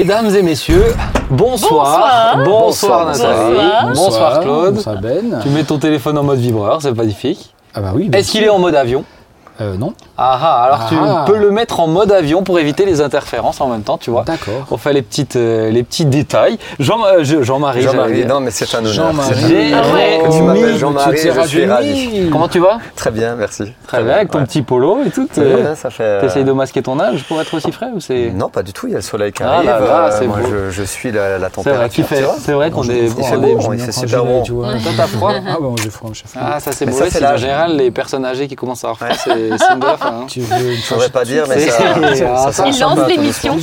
Mesdames et messieurs, bonsoir. Bonsoir. Bonsoir, Nathalie. Bonsoir. Bonsoir, Claude. Bonsoir Ben. Tu mets ton téléphone en mode vibreur, c'est magnifique. Ah bah oui. bien Est-ce qu'il est en mode avion? Euh, non. Ah ah, alors Ah. tu peux le mettre en mode avion pour éviter les interférences en même temps, tu vois. D'accord. On fait les, petites, euh, les petits détails. Jean, euh, je- Jean-Marie, Jean-Marie, dire. non mais c'est un honneur. Jean-Marie. C'est un- Ah ouais. Que tu m'appelles Jean-Marie, je suis ravi. Comment tu vas? Très bien, merci. Très bien, avec ton ouais. petit polo et tout. Très bien, ça fait. euh, T'essayes de masquer ton âge pour être aussi frais ou c'est... Non, pas du tout, il y a le soleil qui Ah arrive. là là, euh, c'est moi, beau. je, je suis la, la C'est vrai, qu'il température. c'est vrai qu'on est... Il fait on est- beau, J'aime il bien fait super bon. Toi, t'as froid? Ah bah moi j'ai froid. Ah, ça c'est beau. c'est en général les personnes âgées qui commencent à avoir froid, c'est une de la fin. hein. Tu veux une Je pas dire, mais C'est- ça, ça, ça- ça Il lance l'émission,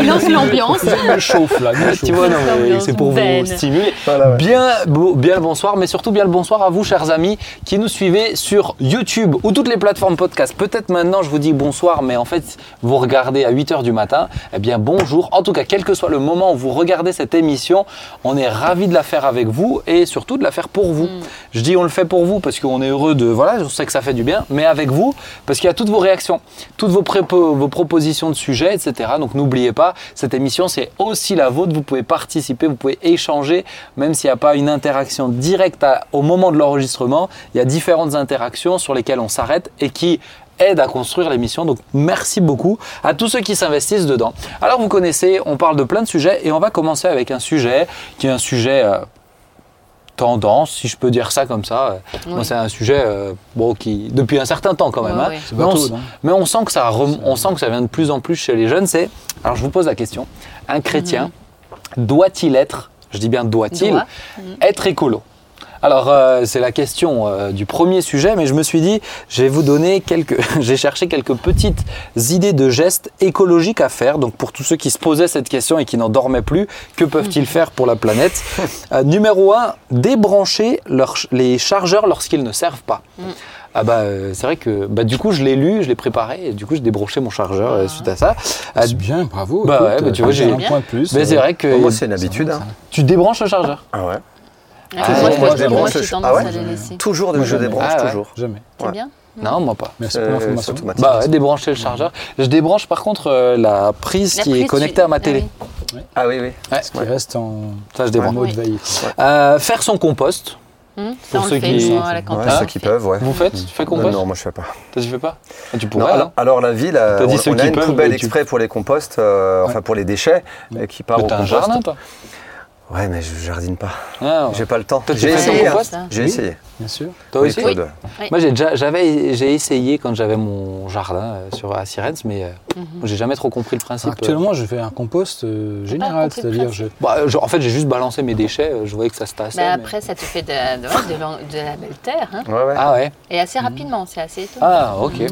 il lance l'ambiance. Il me chauffe là, Tu vois, non, mais Ambiance c'est pour Ben. vous stimuler. Voilà, ouais. Bien, beau- bien le bonsoir, mais surtout bien le bonsoir à vous, chers amis, qui nous suivez sur YouTube ou toutes les plateformes podcast. Peut-être maintenant, je vous dis bonsoir, mais en fait, vous regardez à 8h du matin. Eh bien, bonjour. En tout cas, quel que soit le moment où vous regardez cette émission, on est ravis de la faire avec vous et surtout de la faire pour vous. Je dis on le fait pour vous parce qu'on est heureux de. Voilà, on sait que ça fait du bien, mais avec vous, parce qu'il y a toutes vos réactions, toutes vos, propositions de sujets, etc. Donc n'oubliez pas, cette émission, c'est aussi la vôtre. Vous pouvez participer, vous pouvez échanger, même s'il n'y a pas une interaction directe au moment de l'enregistrement. Il y a différentes interactions sur lesquelles on s'arrête et qui aident à construire l'émission. Donc merci beaucoup à tous ceux qui s'investissent dedans. Alors vous connaissez, on parle de plein de sujets et on va commencer avec un sujet qui est un sujet euh, tendance, si je peux dire ça comme ça. Moi, c'est un sujet euh, bon, qui, depuis un certain temps quand même. Hein. C'est Mais, on, bateau, s- non mais on sent que ça, rem- on sent que ça vient de plus en plus chez les jeunes. C'est, alors je vous pose la question, un chrétien doit-il être, je dis bien doit-il, Doit. être écolo? Alors, euh, c'est la question euh, du premier sujet, mais je me suis dit, je vais vous donner quelques. J'ai cherché quelques petites idées de gestes écologiques à faire. Donc, pour tous ceux qui se posaient cette question et qui n'en dormaient plus, que peuvent-ils faire pour la planète? Euh, Numéro 1, débrancher les chargeurs lorsqu'ils ne servent pas. Ah bah euh, c'est vrai que bah, du coup je l'ai lu, je l'ai préparé et du coup j'ai débranché mon chargeur euh, suite à ça. Euh, C'est bien, bravo. Bah écoute, ouais, bah tu vois, j'ai un point de plus. mais c'est vrai que moi, c'est une habitude. hein. tu débranches le chargeur. Ah ouais. Ah, Toujours, moi, je- le- tendance Ah ouais à les laisser. Toujours de Moi, je jamais. débranche, Ah ouais. toujours. Jamais. C'est Ouais. bien? Non, moi pas. Merci pour Euh, l'information. Bah ouais, débrancher le chargeur. Je débranche par contre euh, la prise La qui est prise, connectée tu- à ma ah télé. oui. Ah oui, oui. Ce qui reste en, Ça je débranche. mode veille. Euh, faire son compost. Hum, Pour ceux fait, qui- à la Ouais, campagne. ceux qui peuvent, ouais. Vous faites Tu fais Non, compost non, moi je fais pas. Toi tu fais pas Ah, Tu Non, pourrais. alors, hein. alors, la ville, euh, on, on a une peuvent, poubelle mais tu- exprès pour les composts, euh, enfin pour les déchets, euh, qui part Mais au compost. jardin toi Ouais, mais je jardine pas. Ah, ouais. J'ai pas le temps. J'ai essayé. hein. compost J'ai Oui. essayé. Bien sûr. Toi Oui, aussi Claude. Moi j'ai déjà j'avais j'ai essayé quand j'avais mon jardin euh, sur à Sirens, mais euh, Mhm. j'ai jamais trop compris le principe. Actuellement, je fais un compost euh, général, c'est-à-dire je. Bah, euh, je- en fait j'ai juste balancé mes déchets, euh, je voyais que ça se tassait. Bah, mais- après, ça te fait de, de, ouais, de l'en- de la belle terre. hein. Ouais, ouais. Ah ouais. Et assez rapidement, c'est assez étonnant. Ah, ok.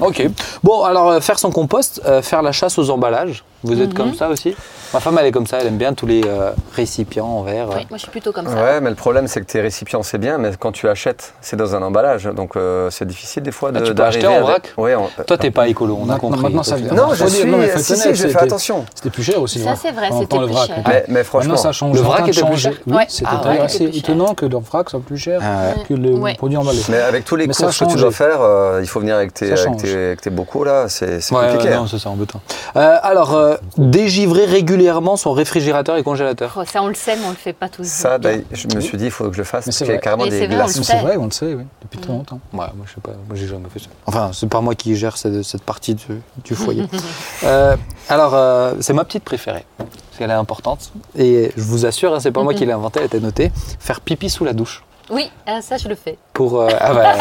Ok. Bon, alors euh, faire son compost, euh, faire la chasse aux emballages. Vous êtes Mhm. comme ça aussi? Ma femme, elle est comme ça. Elle aime bien tous les euh, récipients en verre. Oui, moi, je suis plutôt comme ça. Ouais, mais le problème c'est que tes récipients c'est bien, mais quand tu achètes, c'est dans un emballage, donc euh, c'est difficile des fois de. Ah, tu peux acheter en avec- vrac Ouais. en- Toi, t'es pas écolo, on a Maintenant- compris. maintenant, ça vient. Non, je suis. non, mais si, si, j'ai fait attention. C'était plus cher aussi. Ça, hein. c'est vrai, On c'était entend le plus vrac. cher. tout. Mais, mais franchement, Maintenant, ça change. Le vrac train de était plus changer. cher Oui, Ouais. c'était Ah d'ailleurs ouais, assez c'était plus cher. étonnant que le vrac soit plus cher Ah que le produit emballé. mais avec tous les ça courses que tu dois faire, euh, il faut venir avec tes, Ça avec avec bocaux là, c'est compliqué. hein. non, ça c'est embêtant. Euh, alors, dégivrer régulièrement son réfrigérateur et congélateur. Oh, ça, on le sait, mais on le fait pas tous. Ça, d'ailleurs, je me suis dit, il faut que je le fasse Mais parce c'est qu'il y a vrai. carrément Mais des glaces. le Mais sait. C'est vrai, on le sait, oui, depuis très longtemps. Ouais, moi je sais pas, moi j'ai jamais fait ça. Enfin, c'est pas moi qui gère cette, cette partie du, du foyer. Euh, alors, euh, c'est ma petite préférée, parce qu'elle est importante. Et je vous assure, hein, c'est pas moi qui l'ai inventée, elle était notée. Faire pipi sous la douche. Oui, ah, ça, je le fais. Pour. euh, ah bah,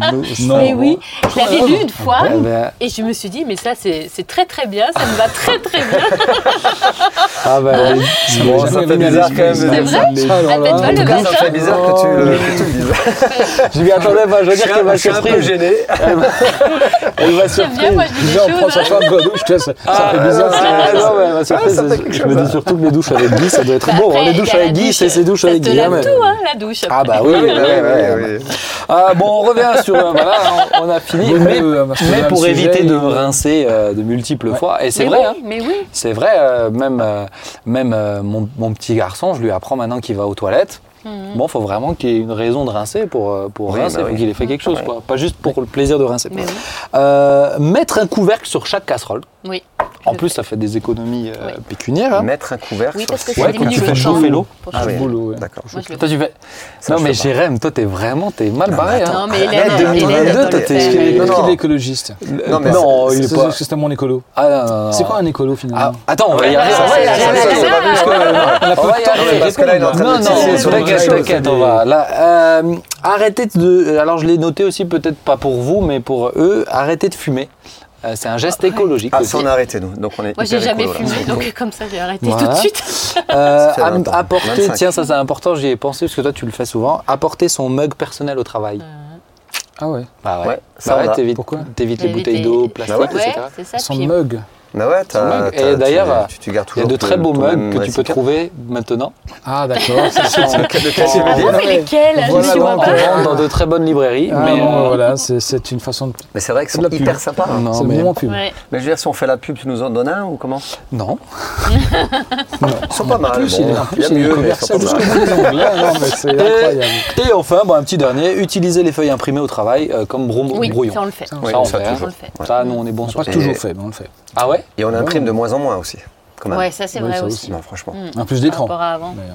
Non. mais oui, je l'avais lu une fois. Eh ben, Et je me suis dit, mais ça, c'est c'est très très bien, ça me va très très bien. ah bah, Ça Bon, ça fait bizarre quand même ça. ça. Les- Ah, ben, le Ça matin. fait bizarre que tu, le, que tu le dises. je m'y attendais pas, je veux dire qu'elle m'a je suis un peu gêné. Elle m'a J'aime bien, moi, je dis des Déjà, on prend choses. sa hein. femme de douche, tu vois, ça, ça fait bizarre. Ah, non, mais elle m'a ça quelque je me dis surtout que les douches avec Guy, ça doit être Bah, bon. les douches avec Guy, c'est ces douches ça avec te Guy. hein, lave mais- tout, hein, la douche. Ah bah oui, Oui, oui, Ah, bon, on revient sur. euh, voilà, on, on a fini. Mais euh, mais pour éviter de rincer euh, de multiples Ouais. fois, et c'est vrai, oui, hein, mais oui. c'est vrai, euh, même, euh, même euh, mon, mon petit garçon, je lui apprends maintenant qu'il va aux toilettes. Mhm. Bon, il faut vraiment qu'il y ait une raison de rincer pour, pour Oui, rincer, bah il faut oui. qu'il ait fait quelque chose, Ouais. quoi. pas juste pour le plaisir de rincer. Mais oui. Euh, mettre un couvercle sur chaque casserole. Oui. En plus, ça fait des économies euh, Oui. pécuniaires. hein. Mettre un couvercle Oui, sur parce que ses- Ouais, ça quand tu fais chauffer temps l'eau. Ah oui, boulot, ouais. d'accord. Moi, je le Toi, tu fais. Ça, non, mais. Jérém, toi, t'es vraiment t'es mal Non, barré. hein. Non, mais Arrête, Hélène, 2022, Hélène toi, t'es- écologiste Non, mais non, il est pas. c'est tellement écolo. Ah non, non, non. C'est quoi un écolo Ah, finalement attends, on va y arriver. on va y arriver. on parce que là, il est en train de Non, non, t'inquiète, t'inquiète, on va. Là, euh, arrêtez de. Alors, je l'ai noté aussi, peut-être pas pour vous, mais pour eux, arrêtez de fumer. Euh, c'est un geste écologique Ah, ça, on a arrêté, nous. Donc, on est Moi, j'ai jamais écolo, là. fumé, donc comme ça, j'ai arrêté Voilà. tout de suite. Euh, Ça fait am- 20 ans. apporter, 25. tiens, ça c'est important, j'y ai pensé parce que toi tu le fais souvent. Apporter son mug personnel au travail. Ah ouais. Bah ouais. Ouais, Bah ça, ouais, t'évites, Pourquoi t'évites les bouteilles d'eau, plastique, ouais. etc. Ça. Son puis- mug. Ouais, t'as. T'as- Et d'ailleurs, tu, tu gardes Il y a de très beaux mugs que tu peux trouver maintenant. Ah d'accord. c'est Ah, mais lesquels Vendre dans de très bonnes librairies. Ah, mais bon, euh, voilà, c'est- c'est une façon de. Mais c'est vrai que C'est pub. hyper sympa. Non, C'est le mais- moment pub. Ouais. Mais je veux dire, si on fait la pub, tu nous en donnes un ou comment? Non. Ils sont pas mal. Plus, bon, il y a mieux. Et enfin, bon, un petit dernier, utiliser les feuilles imprimées au travail euh, comme brom- Oui, brouillon. ça, on le fait. Ça, on hein. toujours. On le fait. Ça, nous, on est On sur pas toujours fait, mais on le fait. Ah ouais? Et on imprime de moins en moins aussi. Quand même. Ouais, ça, c'est Oui, vrai ça aussi. aussi. Non, franchement. Mm. Un plus Par d'écran.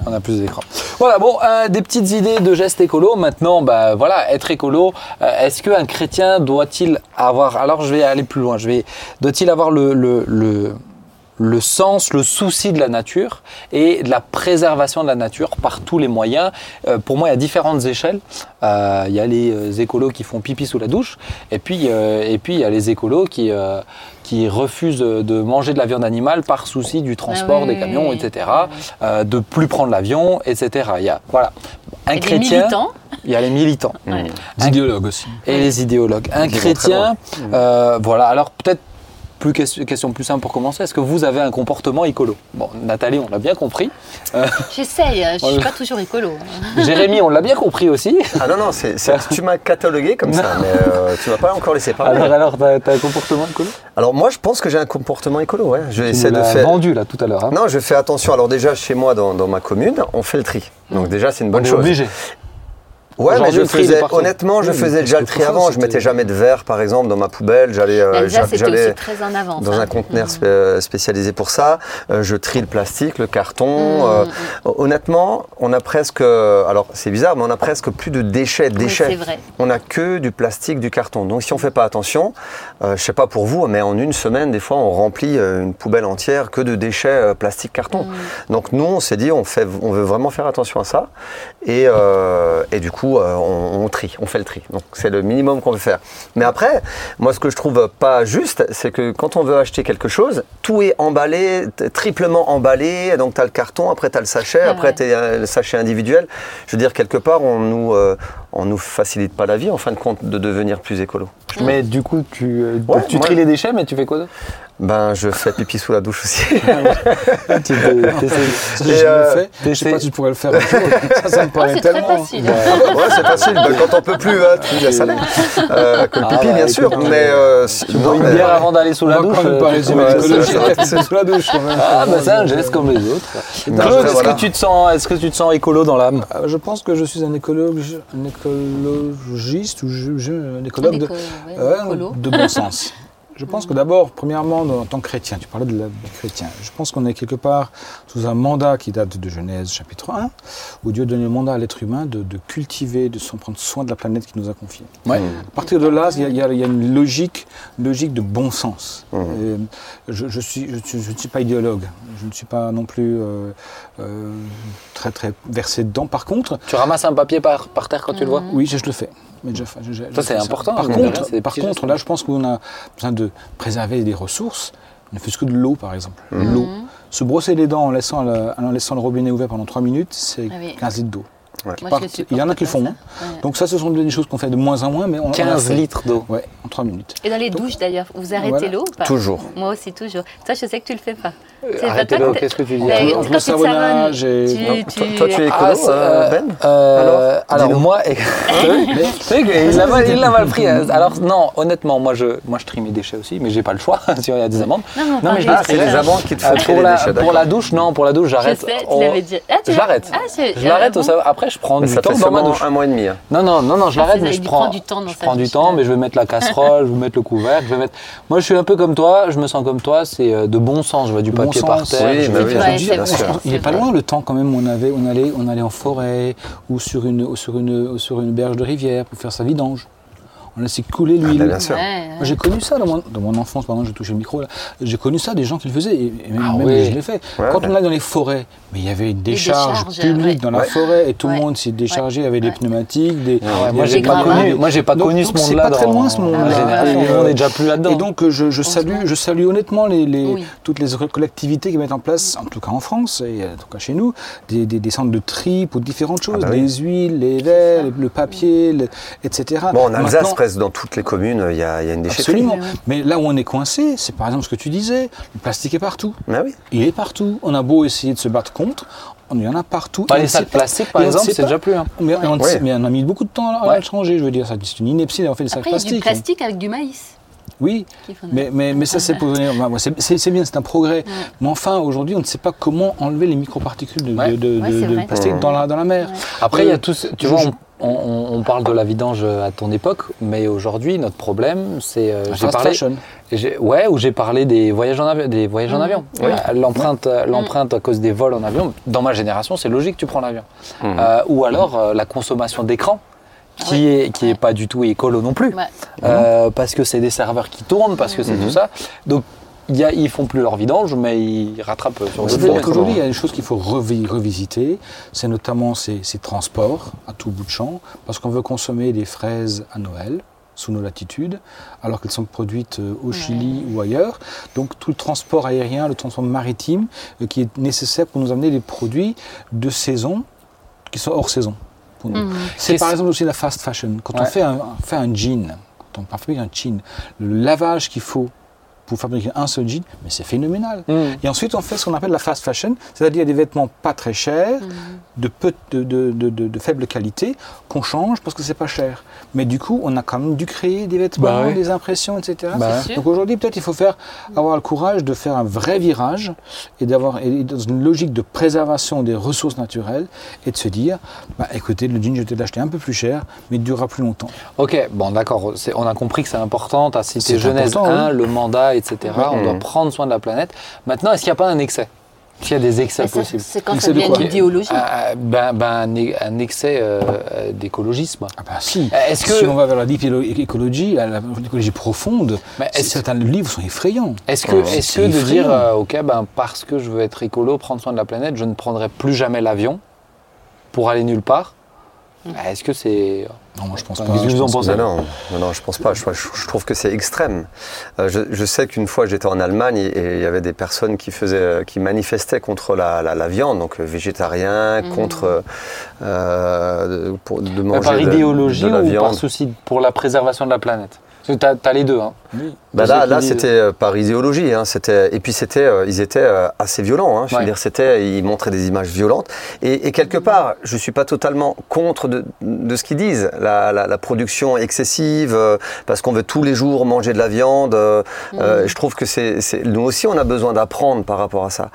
On a plus d'écran. Voilà, bon, euh, des petites idées de gestes écolo. Maintenant, bah voilà, être écolo. euh, Est-ce qu'un chrétien doit-il avoir Alors, je vais aller plus loin. Je vais. Doit-il avoir le, le, le le sens, le souci de la nature et de la préservation de la nature par tous les moyens. Euh, pour moi, il y a différentes échelles. Euh, il y a les euh, écolos qui font pipi sous la douche, et puis, euh, et puis il y a les écolos qui, euh, qui refusent de manger de la viande animale par souci du transport Ah oui, des camions, oui. etc. Oui. Euh, de plus prendre l'avion, etc. Il y a voilà un Et chrétien, militants. il y a les militants Ouais. Des idéologues aussi. et les idéologues. Un chrétien, euh, voilà. Alors peut-être plus question, plus simple pour commencer. Est-ce que vous avez un comportement écolo? Bon, Nathalie, on l'a bien compris. J'essaye, hein, je Oh, suis pas toujours écolo. hein. Jérémy, on l'a bien compris aussi. Ah non, non, tu m'as catalogué comme ça, mais euh, tu m'as pas encore laissé parler. Alors, alors, t'as t'as un comportement écolo? Alors moi, je pense que j'ai un comportement écolo, ouais. Je Tu essaie nous de faire... vendu là tout à l'heure. Hein. Non, je fais attention. Alors déjà, chez moi, dans, dans ma commune, on fait le tri. Donc déjà, c'est une on bonne est chose. obligé. Ouais, mais je faisais, honnêtement, je Oui, faisais déjà le tri avant. Je mettais jamais de verre, par exemple, dans ma poubelle. J'allais, euh, était j'allais aussi très en avance. dans hein. un conteneur euh, spécialisé pour ça. Euh, je trie le plastique, le carton. Mhm, euh, honnêtement, on a presque, alors c'est bizarre, mais on a presque plus de déchets. Oui, déchets. c'est vrai. On a que du plastique, du carton. Donc si on fait pas attention, euh, je sais pas pour vous, mais en une semaine, des fois, on remplit une poubelle entière que de déchets euh, plastique, carton. Mm. Donc nous, on s'est dit, on fait, on veut vraiment faire attention à ça, et, euh, et du coup, euh, on, on trie, on fait le tri. Donc c'est le minimum qu'on veut faire. Mais après, moi, ce que je trouve pas juste, c'est que quand on veut acheter quelque chose, tout est emballé, triplement emballé. Donc tu as le carton, après tu as le sachet, Ah après ouais. tu le sachet individuel. Je veux dire, quelque part, on nous, euh, on nous facilite pas la vie, en fin de compte, de devenir plus écolo. Mais du coup, tu, euh, Ouais, tu moi- tries les déchets, mais tu fais quoi d'autre? Ben, je fais pipi sous la douche aussi. Tu Ça, euh, fait? Je sais pas si tu pourrais le faire. un jour. ça, ça me Oh, paraît c'est très tellement. facile. ouais, c'est facile. Ben, quand on peut plus, hein, tu laisses aller. Euh, que le Ah, pipi, bah, bien écoute, sûr. on- Mais euh, si- Tu bois non, une mais- bière avant d'aller sous On la va douche même euh, pas résumer l'écologie. sous la douche quand même. Ah, bah c'est un geste comme les autres. Claude, est-ce que tu te sens, est-ce que tu te sens écolo dans l'âme? Euh, Je pense que je suis un écologue, écologiste ou je, je- un écologue de, Éco- ouais, euh, écolo. de bon sens. Je pense que d'abord, premièrement, en tant que chrétien, tu parlais de la du chrétien, je pense qu'on est quelque part sous un mandat qui date de Genèse chapitre 1, où Dieu donne le mandat à l'être humain de, de cultiver, de s'en prendre soin de la planète qu'il nous a confiée. Ouais. À partir de là, il y y y a une logique, logique de bon sens. Et je ne suis, je, je ne suis pas idéologue, je ne suis pas non plus euh, euh, très, très versé dedans. Par contre, Tu ramasses un papier par, par terre quand tu le vois? Oui, je, je le fais. Mais déjà, je- je- je Ça, c'est important, Par rien, contre, par là, je pense qu'on a besoin de préserver des ressources. Ne fût-ce que de l'eau, par exemple. Mhm. L'eau. Se brosser les dents en laissant, le, en laissant le robinet ouvert pendant 3 minutes, c'est Ah oui. 15 litres d'eau. Moi, je Partent- le supporte il y en a qui pas, font. ça. hein. Ouais. Donc ça, ce sont des choses qu'on fait de moins en moins, mais on, on l'a 15 fait. litres d'eau. Ouais, en 3 minutes. Et dans les douches d'ailleurs, vous arrêtez Voilà. l'eau ou pas? Toujours. Moi aussi, toujours. Toi, je sais que tu le fais pas. Pas Arrêtez l'eau, que- qu'est-ce que tu dis Entre- le te savonnage et- tu- toi- toi, tu es écolo, Ah, euh, Ben euh, Alors, moi, il l'a mal pris. Alors non, honnêtement, moi je, moi je trie mes déchets aussi, mais j'ai pas le choix. si il y a des amendes. Non, mais je Ah, c'est les amendes qui te Euh, font trier pour les la déchets, pour d'accord. la douche, non, pour la douche, Je j'arrête. l'avais dit. Ah, tu je l'arrête. Ah, Je. Après, prends Mais du ça temps fait dans ma seulement douche. un mois et demi. hein. Non, non, non, non, je l'arrête, mais je prends, du temps dans je prends du temps, mais je vais mettre la casserole, je vais mettre le couvercle, je vais mettre. Moi, je suis un peu comme toi, je me sens comme toi, c'est euh, de bon sens. Je vois du bon papier par sens. terre. Oui, je oui, dis, il n'est pas loin le temps quand même où on, avait, on, allait, on allait en forêt ou sur une, sur, une, sur une berge de rivière pour faire sa vidange. On laissait couler Ah, l'huile. bah, bien sûr. Ouais, j'ai connu ça dans mon, dans mon enfance, pardon, je touchais le micro là. J'ai connu ça des gens qui le faisaient, et, et même, Ah même oui. je l'ai fait. Ouais, Quand ouais. on allait dans les forêts, mais il y avait une décharge, publique ouais. dans la Ouais. forêt, et tout Ouais. le monde il y avait des pneumatiques, des. Ah ouais, moi, j'ai pas connu, moi, j'ai pas Donc- connu ce c'est monde-là pas très loin, ce monde-là. génération. Et, on euh, n'est déjà plus là-dedans. Et donc, euh, je, salue, Heureusement. je salue honnêtement les, toutes les collectivités qui mettent en place, en tout cas en France, et en tout cas chez nous, des, centres de tri pour différentes choses, bah oui. les huiles, les verres, le, papier, etc. Bon, en Alsace, Dans toutes les communes, il y a, il y a une déchetterie. Absolument. Mais là où on est coincé, c'est par exemple ce que tu disais, le plastique est partout. Oui. Il est partout. On a beau essayer de se battre contre, on- il y en a partout. Pas Et on les sacs pas- plastiques, par on exemple, c'est pas- déjà plus. hein. Mais, on Ouais. mais on a mis beaucoup de temps à, à Ouais. le changer. Je veux dire, c'est une ineptie d'avoir fait des sacs a du plastiques. plastique avec du maïs. Oui, mais, mais, mais ça, c'est pour venir. bah, c'est- bien, c'est un progrès. Mais enfin, aujourd'hui, on ne sait pas comment enlever les microparticules de, Ouais. de- de- Ouais, de- c'est de vrai. plastique dans la, dans la mer. Ouais. Après, il y Euh, a tous. Tu vois, je- on, on- on parle de la vidange à ton époque, mais aujourd'hui, notre problème, c'est. euh, j'ai parlé. j'ai- Ouais, où j'ai parlé des voyages en avion. Des voyages en avion. Oui. L'empreinte, l'empreinte à cause des vols en avion. Dans ma génération, c'est logique, tu prends l'avion. Mhm. Euh, ou alors euh, la consommation d'écran. Qui Oui. est, qui est Ouais. pas du tout écolo non plus. Ouais. Euh, parce que c'est des serveurs qui tournent, parce que c'est Mhm. tout ça. Donc, y a, ils font plus leur vidange, mais ils rattrapent sur d'autres C'est-à-dire qu'aujourd'hui, il y a des choses qu'il faut revi- revisiter. C'est notamment ces, ces transports à tout bout de champ, parce qu'on veut consommer des fraises à Noël sous nos latitudes, alors qu'elles sont produites euh, au Chili ou ailleurs. Donc tout le transport aérien, le transport maritime, euh, qui est nécessaire pour nous amener des produits de saison qui sont hors saison. pour nous. Mhm. C'est par exemple aussi la fast fashion. Quand on fait un, on fait un jean, quand on fabrique un jean, le lavage qu'il faut pour fabriquer un seul jean, mais c'est phénoménal. Mhm. Et ensuite, on fait ce qu'on appelle la fast fashion, c'est-à-dire des vêtements pas très chers, Mhm. De, peu, de, de- de- de- de faible qualité, qu'on change parce que c'est pas cher. Mais du coup, on a quand même dû créer des vêtements, Bah ouais. des impressions, etc. Bah ouais. Donc aujourd'hui, peut-être il faut faire, avoir le courage de faire un vrai virage et d'avoir dans une logique de préservation des ressources naturelles et de se dire, bah, écoutez, le jean, je vais l'acheter un peu plus cher, mais il durera plus longtemps. Ok, bon d'accord, on a compris que c'est important, tu as cité C'est Genèse important, 1, oui. le mandat, etc. On doit prendre soin de la planète. Maintenant, est-ce qu'il n'y a pas un excès? Qu'il y a des excès possibles C'est quand ça de devient quoi une idéologie. Ben, ben, un, e- excès euh, euh, d'écologisme. Ah bah si. Euh, Est-ce que, Si on va vers la deep écologie, l'écologie profonde, Mais est-ce- certains livres sont effrayants. est-ce que, Oh, est-ce c'est que de dire, euh, ok, ben, parce que je veux être écolo, prendre soin de la planète, je ne prendrai plus jamais l'avion pour aller nulle part? Est-ce que c'est... Non, moi je pense pas. qu'est-ce que je vous en pense pensez que- Non, non, je pense pas. Je, je- je trouve que c'est extrême. Euh, je, je sais qu'une fois j'étais en Allemagne et il y avait des personnes qui faisaient, qui manifestaient contre la, la- la viande, donc euh, végétarien, Mhm. contre euh, pour, de manger par de- idéologie de la ou par souci pour la préservation de la planète tu as, les deux. Hein. Oui. Bah là, là c'était euh, par idéologie. Hein, c'était, et puis, c'était, euh, ils étaient euh, assez violents. Hein, je veux Ouais. dire, c'était, ils montraient des images violentes. Et, et quelque part, je ne suis pas totalement contre de, de ce qu'ils disent. La, la- la production excessive, euh, parce qu'on veut tous les jours manger de la viande. euh, euh, je trouve que c'est, c'est- nous aussi, on a besoin d'apprendre par rapport à ça.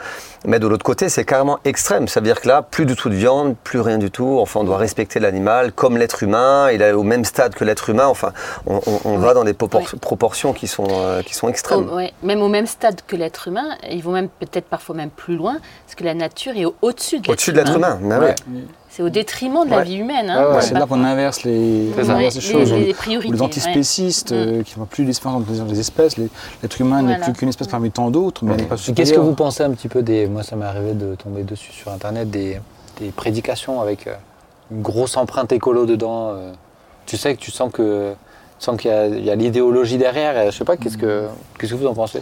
Mais de l'autre côté, c'est carrément extrême. Ça veut dire que là, plus du tout de viande, plus rien du tout. Enfin, on doit respecter l'animal comme l'être humain. Il est au même stade que l'être humain. Enfin, on, on- on va dans des propor- proportions qui sont, euh, qui sont extrêmes. Ouais, même au même stade que l'être humain, ils vont même peut-être parfois même plus loin, parce que la nature est au- au-dessus de l'être Au-dessus de l'être humain. Mais Ouais. oui. C'est au détriment de la Ouais. vie humaine. Hein, ouais, C'est là qu'on inverse les, on inverse les les, choses. les- antispécistes euh, qui n'ont plus d'espèce entre les espèces. Les- L'être humain n'est plus qu'une espèce parmi tant d'autres, mais n'est pas Qu'est-ce que vous pensez un petit peu des. Moi, ça m'est arrivé de tomber dessus sur Internet, des, des prédications avec euh, une grosse empreinte écolo dedans. euh. tu sais que tu sens que. Tu sens qu'il y a, l'idéologie derrière. et je sais pas, qu'est-ce que, qu'est-ce que vous en pensez?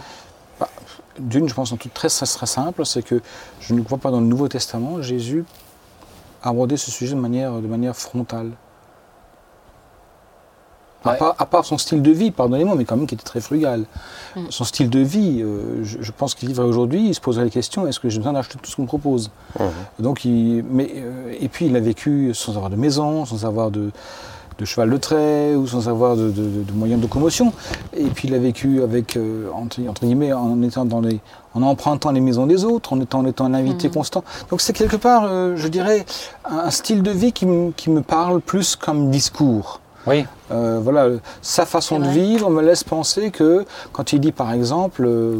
D'une, je pense un truc très, très simple, c'est que je ne vois pas dans le Nouveau Testament Jésus aborder ce sujet de manière, de manière frontale. À, part, à part son style de vie, pardonnez-moi, mais quand même qui était très frugal. Mm. Son style de vie, euh, je, je pense qu'il vivrait aujourd'hui, il se poserait la question est-ce que j'ai besoin d'acheter tout ce qu'on me propose? Mhm. Donc, il, mais, euh, Et puis, il a vécu sans avoir de maison, sans avoir de, de cheval de trait ou sans avoir de, de- de moyens de locomotion. Et puis il a vécu avec, euh, entre, entre guillemets, en étant dans les, en empruntant les maisons des autres, en étant, en étant un invité constant. Donc c'est quelque part, euh, je dirais, un, un style de vie qui, me- qui me parle plus comme discours. Oui. Euh, voilà, sa façon de vivre me laisse penser que quand il dit par exemple, euh,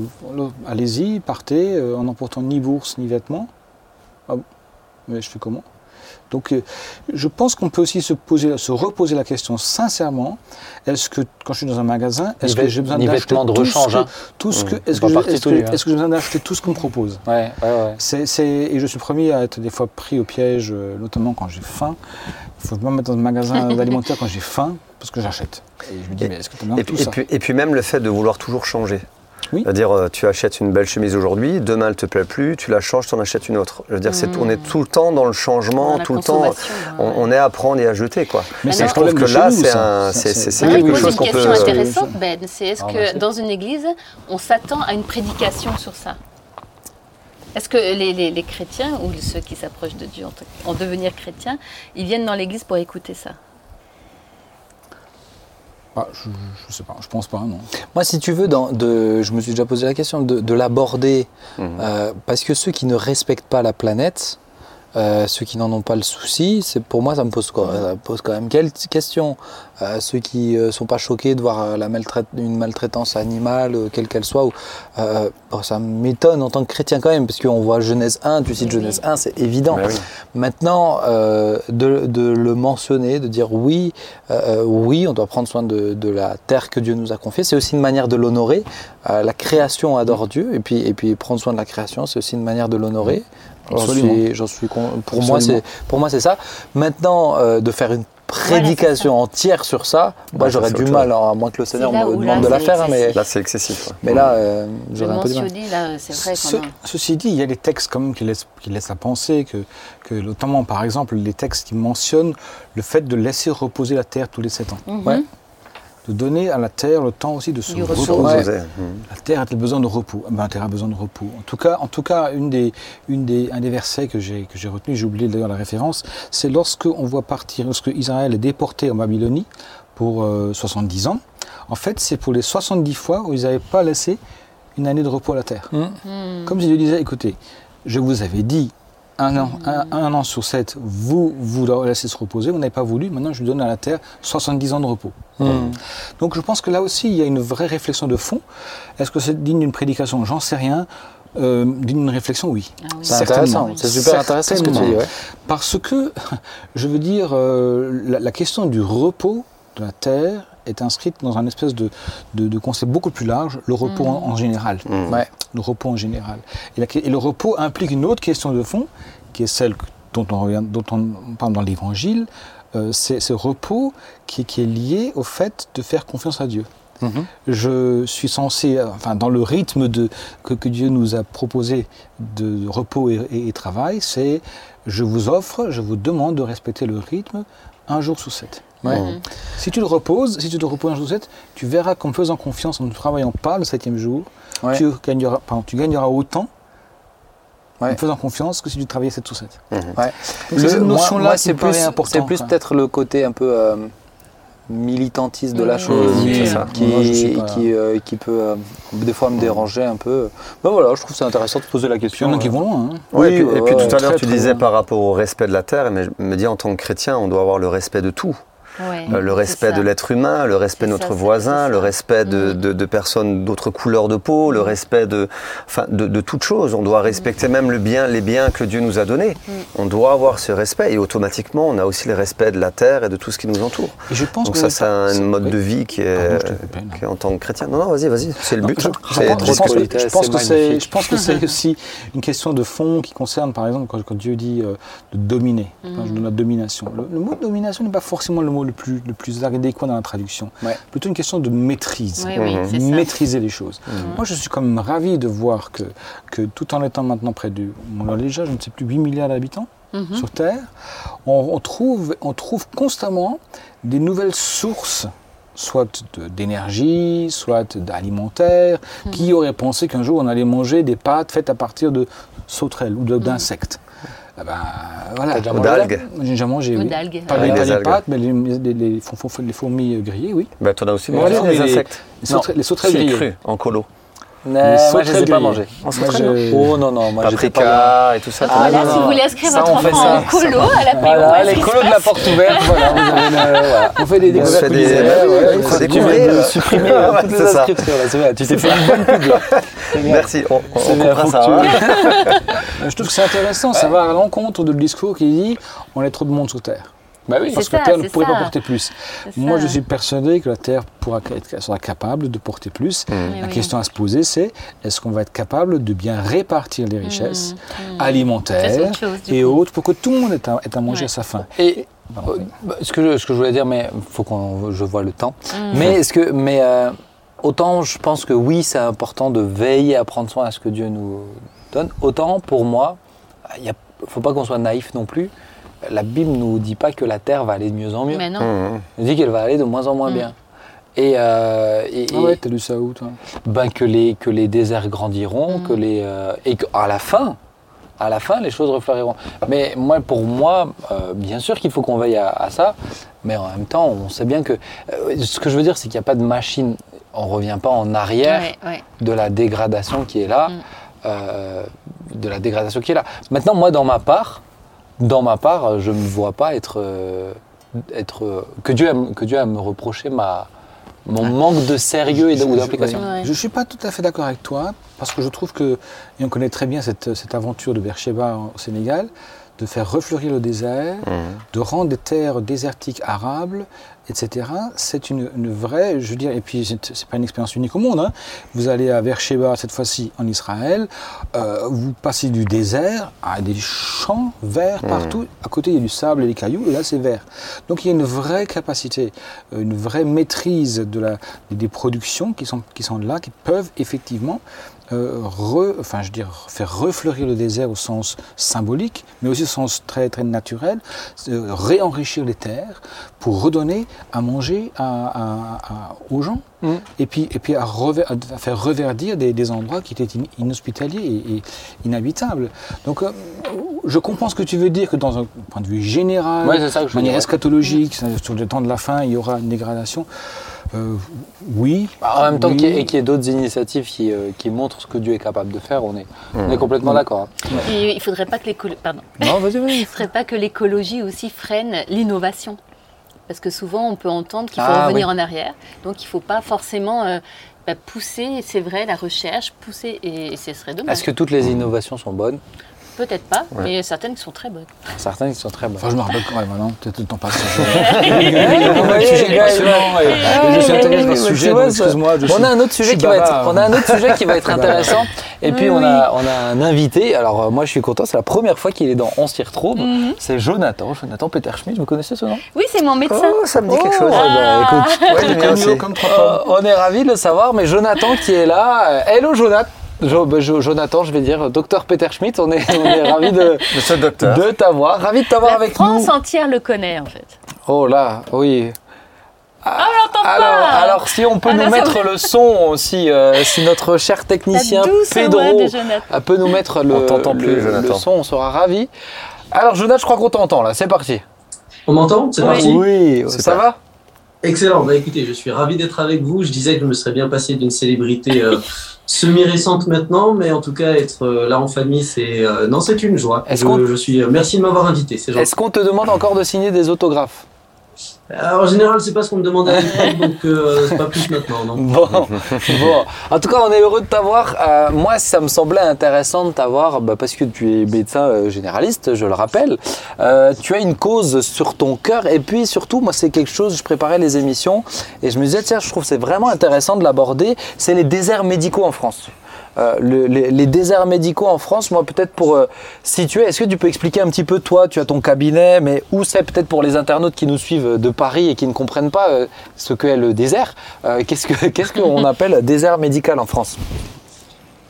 allez-y, partez euh, en n'emportant ni bourse ni vêtements, ah bon, mais je fais comment? Donc euh, je pense qu'on peut aussi se, poser, se reposer la question sincèrement, est-ce que quand je suis dans un magasin, est-ce que j'ai besoin d'acheter ce hein. tout ce que, Mmh, est-ce que, que- hein. est-ce que j'ai besoin d'acheter tout ce qu'on me propose? Ouais, et je suis premier à être des fois pris au piège, euh, notamment quand j'ai faim. Il faut pas me mettre dans un magasin alimentaire quand j'ai faim, parce que j'achète. Et je me dis, Et- mais est-ce que tu as besoin Et, de tout et ça? puis, et puis même le fait de vouloir toujours changer. Oui. C'est-à-dire, euh, tu achètes une belle chemise aujourd'hui, demain elle te plaît plus, tu la changes, tu en achètes une autre. Je veux dire, on est tout le temps dans le changement, Dans tout le temps, on, est à prendre et à jeter. Quoi. Mais Ah un je trouve que là, c'est, quelque chose une qu'on question peut. intéressante, Ben. C'est est-ce Ah, que dans une église, on s'attend à une prédication sur ça? Est-ce que les, les- les chrétiens ou ceux qui s'approchent de Dieu en devenir chrétiens, ils viennent dans l'église pour écouter ça? Ah, je, je sais pas, je pense pas, non. Moi, si tu veux, dans, de, je me suis déjà posé la question de, de l'aborder, Mhm. euh, parce que ceux qui ne respectent pas la planète, euh, ceux qui n'en ont pas le souci, c'est pour moi ça me pose quoi, ça me pose quand même quelques questions. Euh, ceux qui ne sont pas choqués de voir euh, la maltraite, une maltraitance animale, euh, quelle qu'elle soit, ou, euh, bon, ça m'étonne en tant que chrétien quand même, parce qu'on voit Genèse 1, tu cites Oui. Genèse 1, c'est évident. Oui. Maintenant, euh, de, de le mentionner, de dire oui, euh, euh, oui, on doit prendre soin de, de la terre que Dieu nous a confiée, c'est aussi une manière de l'honorer. Euh, la création adore Dieu, et puis, et puis prendre soin de la création, c'est aussi une manière de l'honorer. J'en suis, j'en suis con- pour moi, c'est pour moi c'est ça. Maintenant, euh, de faire une prédication entière sur ça, moi j'aurais du mal, hein, à moins que le Seigneur me demande de la faire, hein, mais. Là, c'est excessif. ouais. mais là, euh, j'aurais un peu du mal. mentionner, là, c'est vrai Ce- ceci dit, il y a des textes quand même qui laissent, qui laissent à penser que, que, notamment par exemple, les textes qui mentionnent le fait de laisser reposer la terre tous les sept ans. Ouais. De donner à la terre le temps aussi de se reposer. Mhm. La terre a-t-elle besoin de repos? Eh ben, La terre a besoin de repos. En tout cas, en tout cas une des, une des, un des versets que j'ai, que j'ai retenu, j'ai oublié d'ailleurs la référence, c'est lorsque on voit partir, lorsque Israël est déporté en Babylonie pour euh, 70 ans, en fait, c'est pour les 70 fois où ils n'avaient pas laissé une année de repos à la terre. Mhm. Comme si Dieu disait, écoutez, je vous avais dit, un an, un, un an sur sept, vous vous laissez se reposer, vous n'avez pas voulu, maintenant je lui donne à la terre 70 ans de repos. Hmm. Donc je pense que là aussi, il y a une vraie réflexion de fond. Est-ce que c'est digne d'une prédication? J'en sais rien. Euh, d'une réflexion, oui. Ah oui. C'est intéressant, c'est super intéressant ce que tu dis. Ouais. Parce que, je veux dire, euh, la, la question du repos de la terre est inscrite dans un espèce de, de, de concept beaucoup plus large, le repos en, en général. Mhm. Ouais. Le repos en général. Et, la- et le repos implique une autre question de fond, qui est celle dont on, revient- dont on parle dans l'Évangile. Euh, c'est ce repos qui, qui est lié au fait de faire confiance à Dieu. Mhm. Je suis censé, enfin, dans le rythme de, que, que Dieu nous a proposé de repos et, et- et travail, c'est je vous offre, je vous demande de respecter le rythme un jour sur sept. Ouais. Si tu le reposes, si tu te reposes un jour sur sept, tu verras qu'en faisant confiance, en ne travaillant pas le septième jour, Ouais. tu, gagneras, pardon, tu gagneras autant Ouais. en faisant confiance que si tu travaillais 7 sur 7. Ouais. Donc c'est Le- cette notion-là c'est plus, important, c'est plus peut-être le côté un peu euh, militantiste de la Mhm. chose Oui, qui, c'est ça. qui, Moi, je suis pas- qui, euh, qui peut euh, des fois me déranger un peu. Ben voilà, je trouve ça intéressant de poser la Puis il y question. en a qui vont loin. hein. Oui, et puis, ouais, et puis ouais, tout à l'heure, tu disais loin. par rapport au respect de la terre, mais je me dis en tant que chrétien, on doit avoir le respect de tout. Ouais, Euh, le respect de l'être humain, le respect de notre ça, voisin, le respect de, Mm. de- de personnes d'autres couleurs de peau, le respect de, enfin, de, de toute chose. On doit respecter même le bien, les biens que Dieu nous a donnés. Mm. On doit avoir ce respect et automatiquement, on a aussi le respect de la terre et de tout ce qui nous entoure. Et je pense Donc que ça, c'est un mode de vie qui est, qui en tant que chrétien. Non, non, vas-y, vas-y, c'est le but. je, pense, je discuter. pense que, c'est je pense que c'est aussi une question de fond qui concerne, par exemple, quand, quand Dieu dit euh, de dominer, Enfin, je donne la domination. Le, le mot domination n'est pas forcément le mot le plus, le plus adéquat dans la traduction. Ouais. Plutôt une question de maîtrise. Oui, oui, Mhm. maîtriser les choses. Mhm. Moi, je suis quand même ravi de voir que, que tout en étant maintenant près de, on a déjà, je ne sais plus, 8 milliards d'habitants Mhm. sur Terre, on, on trouve, on trouve constamment des nouvelles sources, soit d'énergie, soit d'alimentaire. Qui aurait pensé qu'un jour on allait manger des pâtes faites à partir de sauterelles ou de- d'insectes Ah ben, voilà. Déjà Ou mangé d'algues. J'ai déjà mangé, Ou oui. d'algues. Pas les, les algues. pâtes, mais les, les- les- fourmis euh, grillées, oui. Bah, t'en as aussi Ouais, mangé les- des les- insectes. Les sauterelles, les sauterelles Si, grillées. crues, en colo. Les moi, je les ai pas. Moi, je- Oh non, non, moi, j'étais pas. Et tout ça. Ah, non, si vous voulez inscrire Ça, votre on fait enfant ça. en colo à la Voilà, PO, les colos de la porte ouverte, voilà, vous avez une, euh, voilà. On fait des On découvertes fait des- de supprimer Ouais, toutes les inscriptions, là, c'est vrai, tu t'es fait une bonne pub, là. Merci, on, on, on comprend ça. hein. Je trouve que c'est intéressant, ça va à l'encontre du discours qui dit on est trop de monde sur Terre. Bah oui. Parce que la Terre ne pourrait ça. pas porter plus. Moi, ça. je suis persuadé que la Terre pourra être, sera capable de porter plus. Mm. La oui. question à se poser, c'est est-ce qu'on va être capable de bien répartir les richesses Mm, mm. Ça, c'est alimentaires chose, et coup. autres pour que tout le monde ait à, ait à manger Ouais. à sa faim? Et Pardon. euh, bah, ce, que je, ce que je voulais dire, mais faut qu'on je vois le temps. Mm. Mais est-ce que, mais euh, autant je pense que oui, c'est important de veiller à prendre soin à ce que Dieu nous donne. Autant pour moi, il ne faut pas qu'on soit naïf non plus. La Bible nous dit pas que la terre va aller de mieux en mieux. Mais non. Mm. Elle dit qu'elle va aller de moins en moins Mm. bien. Et, euh, et- Ah ouais, t'as lu ça où toi? ben, que, les, que les déserts grandiront, Mm. que les, euh, et qu'à la fin, à la fin, les choses refleuriront. Mais moi, pour moi, euh, bien sûr qu'il faut qu'on veille à, à ça, mais en même temps, on sait bien que... euh, ce que je veux dire, c'est qu'il n'y a pas de machine, on ne revient pas en arrière Ouais, ouais. de la dégradation qui est là, de la dégradation qui est là. Maintenant, moi, dans ma part, dans ma part, je ne me vois pas être... euh, être euh, que, Dieu aime, que Dieu aime me reprocher ma, mon manque de sérieux et d'application. Je ne suis pas tout à fait d'accord avec toi, parce que je trouve que, et on connaît très bien cette, cette aventure de Beersheba au Sénégal, de faire refleurir le désert, Mm. de rendre des terres désertiques arables, etc. C'est une, une vraie, je veux dire, et puis c'est pas une expérience unique au monde. hein. Vous allez à Beersheba, cette fois-ci en Israël, euh, vous passez du désert à des champs verts partout. À côté, il y a du sable et des cailloux, et là, c'est vert. Donc il y a une vraie capacité, euh, une vraie maîtrise de la, des productions qui sont, qui sont là, qui peuvent effectivement euh, re- enfin, je veux dire, faire refleurir le désert au sens symbolique, mais aussi au sens très, très naturel, euh, réenrichir les terres pour redonner à manger à- à- à- aux gens. Mm. Et puis, et puis à, rever- à faire reverdir des, des endroits qui étaient in- inhospitaliers et, et inhabitables. Donc, euh, je comprends ce que tu veux dire, que dans un point de vue général, Ouais, de manière dire, eschatologique, sur le temps de la fin, il y aura une dégradation. Euh, oui. Bah, En même temps, oui. qu'il y ait- et qu'il y ait d'autres initiatives qui, euh, qui montrent ce que Dieu est capable de faire, on est, on est complètement Mm. d'accord. hein. Il ne faudrait pas que l'écolo- pardon. Non, vas-y, vas-y. Il faudrait pas que l'écologie aussi freine l'innovation. Parce que souvent, on peut entendre qu'il faut Ah, revenir en arrière. Donc, il ne faut pas forcément euh, bah, pousser, c'est vrai, la recherche, pousser, et, et ce serait dommage. Est-ce que toutes les innovations sont bonnes Peut-être pas, mais certaines sont très bonnes. Certaines qui sont très bonnes. Enfin, je me rappelle quand même, non Peut-être le temps passe. Je... Suis intéressé par ce sujet, excuse-moi. on suis- a un autre je sujet qui va être, bavard. on a un autre sujet qui va être Bavard. intéressant. Et puis Oui, on a, on a un invité. Alors euh, moi je suis content, c'est la première fois qu'il est dans On s'y retrouve. Mhm. C'est Jonathan, Jonathan Peterschmidt. Vous connaissez ce nom? Oui, c'est mon médecin. Oh, ça me dit quelque chose. Ah, bah, écoute, comme trois Euh, on est ravis de le savoir, mais Jonathan qui est là. euh, hello Jonathan. Jo- bah, Jo- Jonathan, je vais dire, docteur Peter Schmidt, on est, on est ravis de, Monsieur le docteur. de t'avoir, ravis de t'avoir La avec France nous. entière le connaît, en fait. Oh là, oui. Ah, alors, pas. alors, si on peut Ah, nous là, mettre le son aussi, euh, si notre cher technicien La Pedro peut nous mettre le, On t'entend plus, le- son, on sera ravis. Alors, Jonathan, je crois qu'on t'entend là, c'est parti. On m'entend? C'est Oui. parti Oui, ça pas- va? Excellent. Bah écoutez, je suis ravi d'être avec vous. Je disais que je me serais bien passé d'une célébrité euh, semi-récente maintenant, mais en tout cas être euh, là en famille, c'est euh, non, c'est une joie. Est-ce Je, je suis. merci de m'avoir invité. Est-ce qu'on te demande encore de signer des autographes? En général, c'est pas ce qu'on me demande à l'époque, donc euh, c'est pas plus maintenant. Non. Bon, bon. En tout cas, on est heureux de t'avoir. Euh, moi, ça me semblait intéressant de t'avoir bah, parce que tu es médecin euh, généraliste, je le rappelle. Euh, tu as une cause sur ton cœur et puis surtout, moi, c'est quelque chose. Je préparais les émissions et je me disais tiens, je trouve que c'est vraiment intéressant de l'aborder. C'est les déserts médicaux en France. Euh, le- les, les déserts médicaux en France, moi peut-être pour euh, situer, est-ce que tu peux expliquer un petit peu, toi, tu as ton cabinet, mais où c'est peut-être pour les internautes qui nous suivent de Paris et qui ne comprennent pas euh, ce qu'est le désert, euh, qu'est-ce que- qu'est-ce qu'on appelle désert médical en France?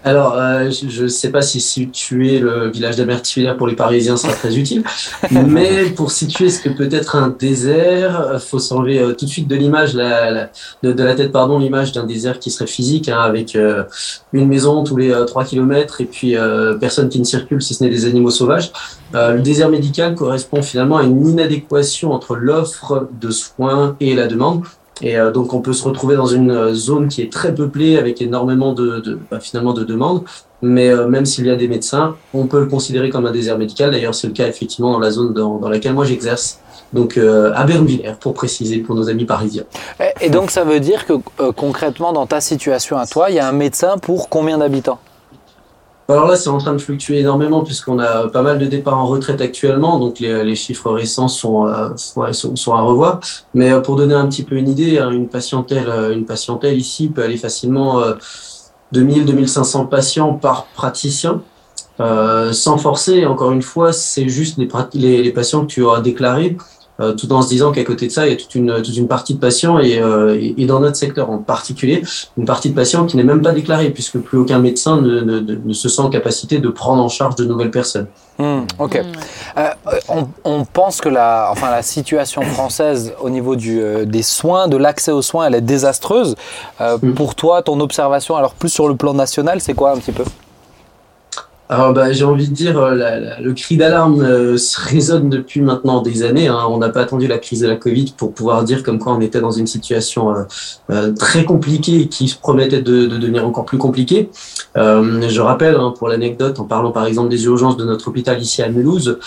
Alors, euh, je ne sais pas si situer le village d'Amertivière pour les Parisiens sera très utile, mais pour situer ce que peut être un désert, il faut s'enlever euh, tout de suite de l'image, la, la- de, de la tête, pardon, l'image d'un désert qui serait physique, hein, avec euh, une maison tous les euh, 3 km et puis euh, personne qui ne circule si ce n'est des animaux sauvages. Euh, le désert médical correspond finalement à une inadéquation entre l'offre de soins et la demande. Et euh, donc on peut se retrouver dans une euh, zone qui est très peuplée avec énormément de, bah, finalement de demandes. Mais euh, même s'il y a des médecins, on peut le considérer comme un désert médical. D'ailleurs, c'est le cas effectivement dans la zone dans, laquelle moi j'exerce. Donc à Bernvillers, pour préciser, pour nos amis parisiens. Et, donc ça veut dire que concrètement, dans ta situation à toi, il y a un médecin pour combien d'habitants? Alors là, c'est en train de fluctuer énormément puisqu'on a pas mal de départs en retraite actuellement, donc les, chiffres récents sont, euh, sont, sont à revoir. Mais euh, pour donner un petit peu une idée, hein, une patientèle, euh, une patientèle ici peut aller facilement euh, 2000-2500 patients par praticien. Sans forcer, encore une fois, c'est juste les, les patients que tu auras déclarés, euh, tout en se disant qu'à côté de ça, il y a toute une, toute une partie de patients, et, euh, et, et dans notre secteur en particulier, une partie de patients qui n'est même pas déclarée, puisque plus aucun médecin ne, ne, ne- ne se sent en capacité de prendre en charge de nouvelles personnes. Hmm, Ok. Mm. Euh, on, on pense que la, enfin, la situation française au niveau du, euh, des soins, de l'accès aux soins, elle est désastreuse. Euh, Mm. Pour toi, ton observation, alors plus sur le plan national, c'est quoi un petit peu? Alors, bah, j'ai envie de dire, euh, la- le cri d'alarme euh, résonne depuis maintenant des années. hein. On n'a pas attendu la crise de la Covid pour pouvoir dire comme quoi on était dans une situation euh, très compliquée qui se promettait de, de devenir encore plus compliquée. Je rappelle, hein, pour l'anecdote, en parlant par exemple des urgences de notre hôpital ici à Mulhouse,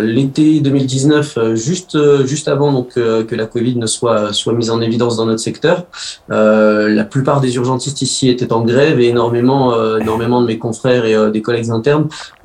l'été 2019, euh, juste juste avant donc que la Covid ne soit soit mise en évidence dans notre secteur, la plupart des urgentistes ici étaient en grève et énormément, énormément de mes confrères et des collègues internes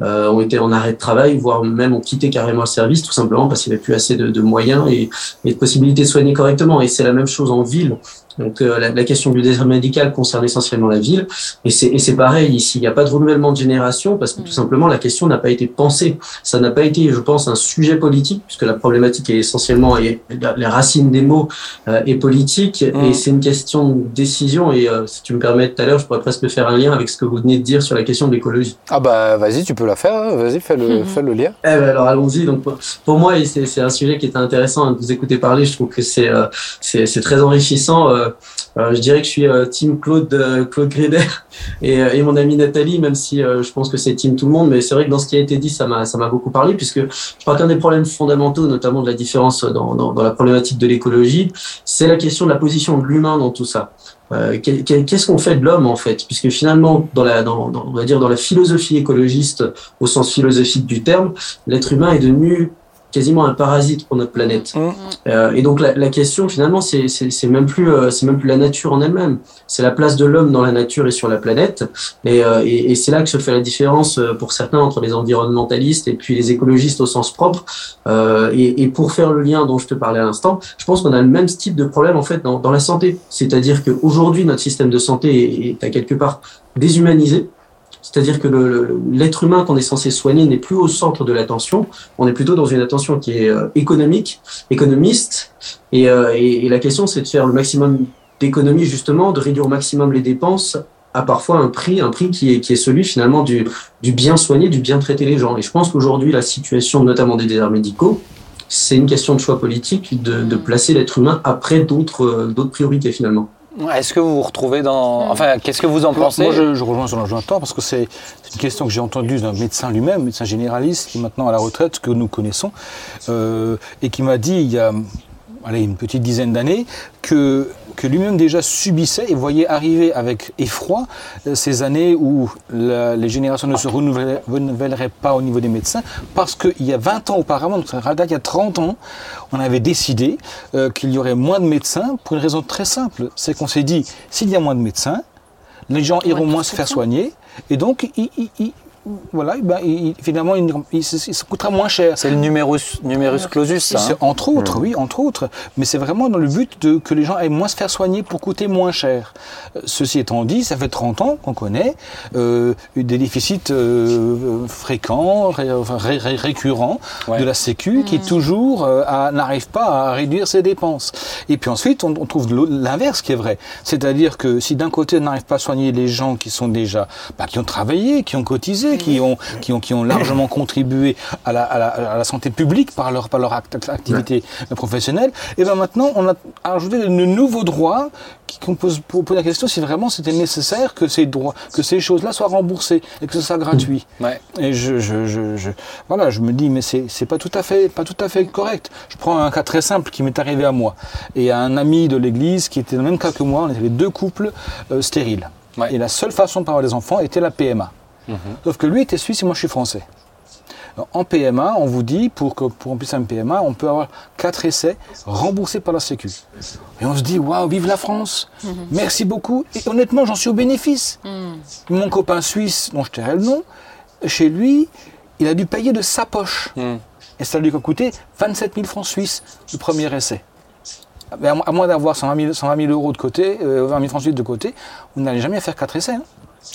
euh, ont été en arrêt de travail, voire même ont quitté carrément le service, tout simplement parce qu'il n'y avait plus assez de, moyens et, et de possibilités de soigner correctement. Et c'est la même chose en ville. Donc euh, la, la question du désert médical concerne essentiellement la ville. Et c'est et c'est pareil ici. Il n'y a pas de renouvellement de génération parce que tout simplement la question n'a pas été pensée. Ça n'a pas été, je pense, un sujet politique puisque la problématique est essentiellement et les racines des mots euh, est politique Mm. et c'est une question de décision. Et euh, si tu me permets tout à l'heure, je pourrais presque faire un lien avec ce que vous venez de dire sur la question de l'écologie. Ah bah vas-y, tu peux la faire, hein. vas-y, fais le, fais le lien. Eh ben alors allons-y. Donc pour- moi, c'est c'est un sujet qui est intéressant de vous écouter parler. Je trouve que c'est euh, c'est c'est très enrichissant. Euh, euh, je dirais que je suis euh, team Claude Claude Gréder et, mon amie Nathalie, même si je pense que c'est team tout le monde. Mais c'est vrai que dans ce qui a été dit, ça m'a ça m'a beaucoup parlé puisque je crois qu'un des problèmes fondamentaux, notamment de la différence dans la problématique de l'écologie, c'est la question de la position de l'humain dans tout ça. Qu'est- qu'est- Qu'est-ce qu'on fait de l'homme en fait? Puisque finalement, on va dire dans la philosophie écologiste, au sens philosophique du terme, l'être humain est devenu quasiment un parasite pour notre planète. Mm. Euh, et donc la, la question finalement, c'est même plus euh, c'est même plus la nature en elle-même, c'est la place de l'homme dans la nature et sur la planète. Et, euh, et, et c'est là que se fait la différence pour certains entre les environnementalistes et puis les écologistes au sens propre. Et, et pour faire le lien dont je te parlais à l'instant, je pense qu'on a le même type de problème en fait dans, dans la santé. C'est-à-dire qu'aujourd'hui notre système de santé est, est à quelque part déshumanisé. C'est-à-dire que l'être humain qu'on est censé soigner n'est plus au centre de l'attention. On est plutôt dans une attention qui est euh, économique, économiste. Et, euh, et, et la question, c'est de faire le maximum d'économies, justement, de réduire au maximum les dépenses à parfois un prix, un prix qui est, qui est celui finalement du, du bien soigner, du bien traiter les gens. Et je pense qu'aujourd'hui, la situation, notamment des déserts médicaux, c'est une question de choix politique de, de placer l'être humain après d'autres euh, d'autres priorités finalement. Est-ce que vous vous retrouvez dans... Mm. Enfin, qu'est-ce que vous en pensez moi, je, je rejoins sur Jonathan parce que c'est c'est une question que j'ai entendue d'un médecin lui-même, médecin généraliste qui est maintenant à la retraite, que nous connaissons, euh, et qui m'a dit il y a allez, une petite dizaine d'années que, que lui-même déjà subissait et voyait arriver avec effroi euh, ces années où la- les générations ne se renouvelleraient, renouvelleraient pas au niveau des médecins parce qu'il y a 20 ans auparavant, donc ça il y a 30 ans, on avait décidé euh, qu'il y aurait moins de médecins pour une raison très simple, c'est qu'on s'est dit s'il y a moins de médecins, les gens iront moins se faire soigner et donc ils, ils- ils- voilà, eh ben, il- il- finalement, il, il- ça coûtera moins cher. C'est le numérus, numérus clausus, ça. Hein entre autres, oui, entre autres. Mais c'est vraiment dans le but de que les gens aillent moins se faire soigner pour coûter moins cher. Euh, Ceci étant dit, ça fait 30 ans qu'on connaît euh, des déficits euh, fréquents, ré- enfin, ré- ré- récurrents Ouais. de la Sécu qui toujours euh, n'arrive pas à réduire ses dépenses. Et puis ensuite, on, on trouve l'inverse qui est vrai. C'est-à-dire que si d'un côté, on n'arrive pas à soigner les gens qui sont déjà, bah, qui ont travaillé, qui ont cotisé, qui ont, qui ont, qui ont largement contribué à la, à la- à la santé publique par leur, par leur act- activité professionnelle, et bien maintenant, on a ajouté de nouveaux droits qui pour poser la question si vraiment c'était nécessaire que ces droits, que ces choses-là soient remboursées et que ce soit gratuit. Ouais. Et je, je, je, je- voilà, je me dis, mais c'est c'est pas tout à fait, pas tout à fait correct. Je prends un cas très simple qui m'est arrivé à moi et à un ami de l'église qui était dans le même cas que moi. On était les deux couples euh, stériles. Ouais. Et la seule façon de avoir des enfants était la PMA. Sauf que lui était suisse et moi je suis français. Alors, En PMA, on vous dit, pour, que, pour qu'on puisse un PMA, on peut avoir quatre essais remboursés par la Sécu. Et on se dit, waouh, vive la France Merci beaucoup. Et honnêtement, j'en suis au bénéfice. Mon copain suisse, dont je tairai le nom, chez lui, il a dû payer de sa poche. Et ça lui a coûté 27 000 francs suisses, le premier essai. Ah ben, à mo- à moins d'avoir 120 000, 120 000 euros de côté, euh, 20 000 francs suisses de côté, on n'allait jamais faire quatre essais. hein.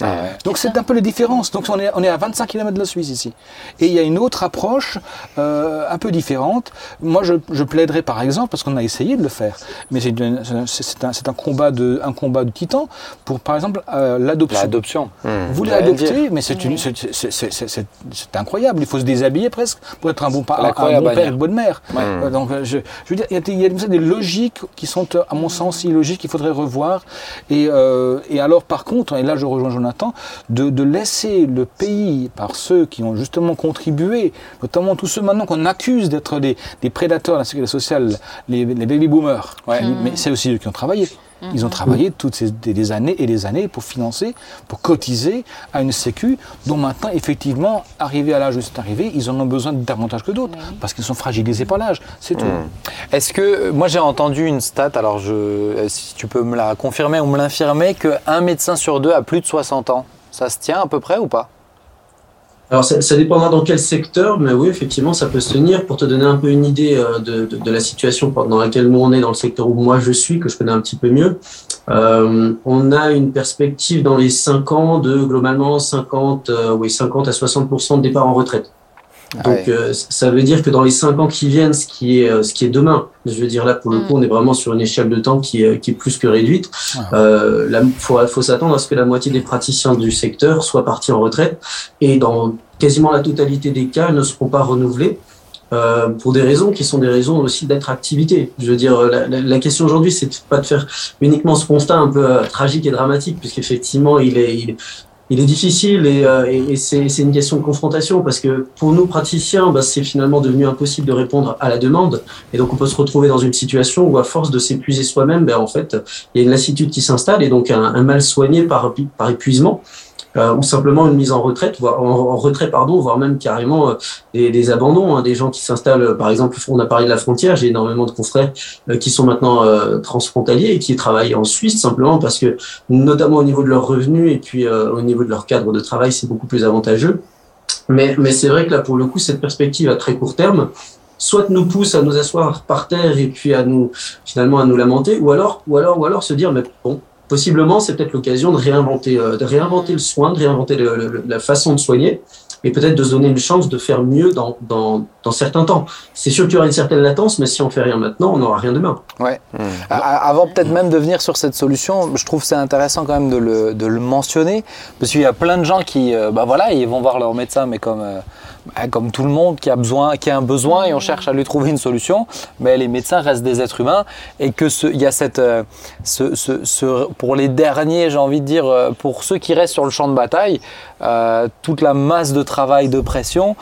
Ah ouais. Donc c'est un peu les différences. Donc on est, on est à 25 km de la Suisse ici. Et il y a une autre approche euh, un peu différente. Moi je, je plaiderais par exemple, parce qu'on a essayé de le faire, mais c'est un, un combat de un combat de titan pour par exemple euh, l'adoption. L'adoption. Vous l'adoptez, dire. mais c'est une- incroyable. Il faut se déshabiller presque pour être un bon, un L'incroyable bon père une bonne mère. Ouais. Euh, Donc, je, je veux dire, il y a, des- il y a comme ça des logiques qui sont, à mon sens, illogiques qu'il faudrait revoir. Et, et alors, par contre, et là je rejoins Jonathan, de, de laisser le pays par ceux qui ont justement contribué, notamment tous ceux maintenant qu'on accuse d'être des, des prédateurs de la sécurité sociale, les, les baby boomers. Ouais. Mais c'est aussi eux qui ont travaillé. Ils ont travaillé toutes ces, des, des années et des années pour financer, pour cotiser à une sécu dont maintenant, effectivement, arrivé à l'âge où c'est arrivé, ils en ont besoin davantage que d'autres, parce qu'ils sont fragilisés par l'âge. C'est tout. Est-ce que moi j'ai entendu une stat, alors je, euh, si tu peux me la confirmer ou me l'infirmer, qu'un médecin sur deux a plus de 60 ans. Ça se tient à peu près ou pas? Alors, ça, ça dépendra dans quel secteur, mais oui, effectivement, ça peut se tenir. Pour te donner un peu une idée euh, de, de, de la situation dans laquelle nous on est, dans le secteur où moi je suis, que je connais un petit peu mieux, euh, on a une perspective dans les 5 ans de globalement 50, euh, oui, 50 à 60 de départ en retraite. Ah Donc, ouais. euh, ça veut dire que dans les 5 ans qui viennent, ce qui est, euh, ce qui est demain, je veux dire là, pour le Mm. coup, on est vraiment sur une échelle de temps qui est, qui est plus que réduite. Ah. Euh, là, faut, faut s'attendre à ce que la moitié des praticiens du secteur soient partis en retraite et dans quasiment la totalité des cas, ils ne seront pas renouvelés. Euh, pour des raisons qui sont des raisons aussi d'attractivité. Je veux dire, la, la, la question aujourd'hui, c'est pas de faire uniquement ce constat un peu euh, tragique et dramatique, puisqu'effectivement, il est, il, il est difficile et, euh, et, c'est une question de confrontation parce que pour nous praticiens, bah, c'est finalement devenu impossible de répondre à la demande et donc on peut se retrouver dans une situation où à force de s'épuiser soi-même, ben, en fait, il y a une lassitude qui s'installe et donc un, un mal soigné par, par épuisement. Euh, ou simplement une mise en retraite, voire en, retrait pardon, voire même carrément euh, des, des abandons, hein, des gens qui s'installent. euh, Par exemple, on a parlé de la frontière. J'ai énormément de confrères euh, qui sont maintenant euh, transfrontaliers et qui travaillent en Suisse simplement parce que, notamment au niveau de leurs revenus et puis euh, au niveau de leur cadre de travail, c'est beaucoup plus avantageux. Mais, mais c'est vrai que là, pour le coup, cette perspective à très court terme, soit nous pousse à nous asseoir par terre et puis à nous finalement à nous lamenter, ou alors, ou alors, ou alors se dire, mais bon, possiblement, c'est peut-être l'occasion de réinventer, euh, de réinventer le soin, de réinventer le, le, la façon de soigner, et peut-être de se donner une chance de faire mieux dans, dans, dans certains temps. C'est sûr qu'il y aura une certaine latence, mais si on fait rien maintenant, on n'aura rien demain. Ouais. A- Avant peut-être même de venir sur cette solution, je trouve que c'est intéressant quand même de le, de le mentionner, parce qu'il y a plein de gens qui, euh, bah voilà, ils vont voir leur médecin, mais comme, euh, comme tout le monde qui a besoin, qui a un besoin et on cherche à lui trouver une solution, mais les médecins restent des êtres humains et que il y a cette, euh, pour les derniers, j'ai envie de dire, euh, pour ceux qui restent sur le champ de bataille, euh, toute la masse de travail, de pression,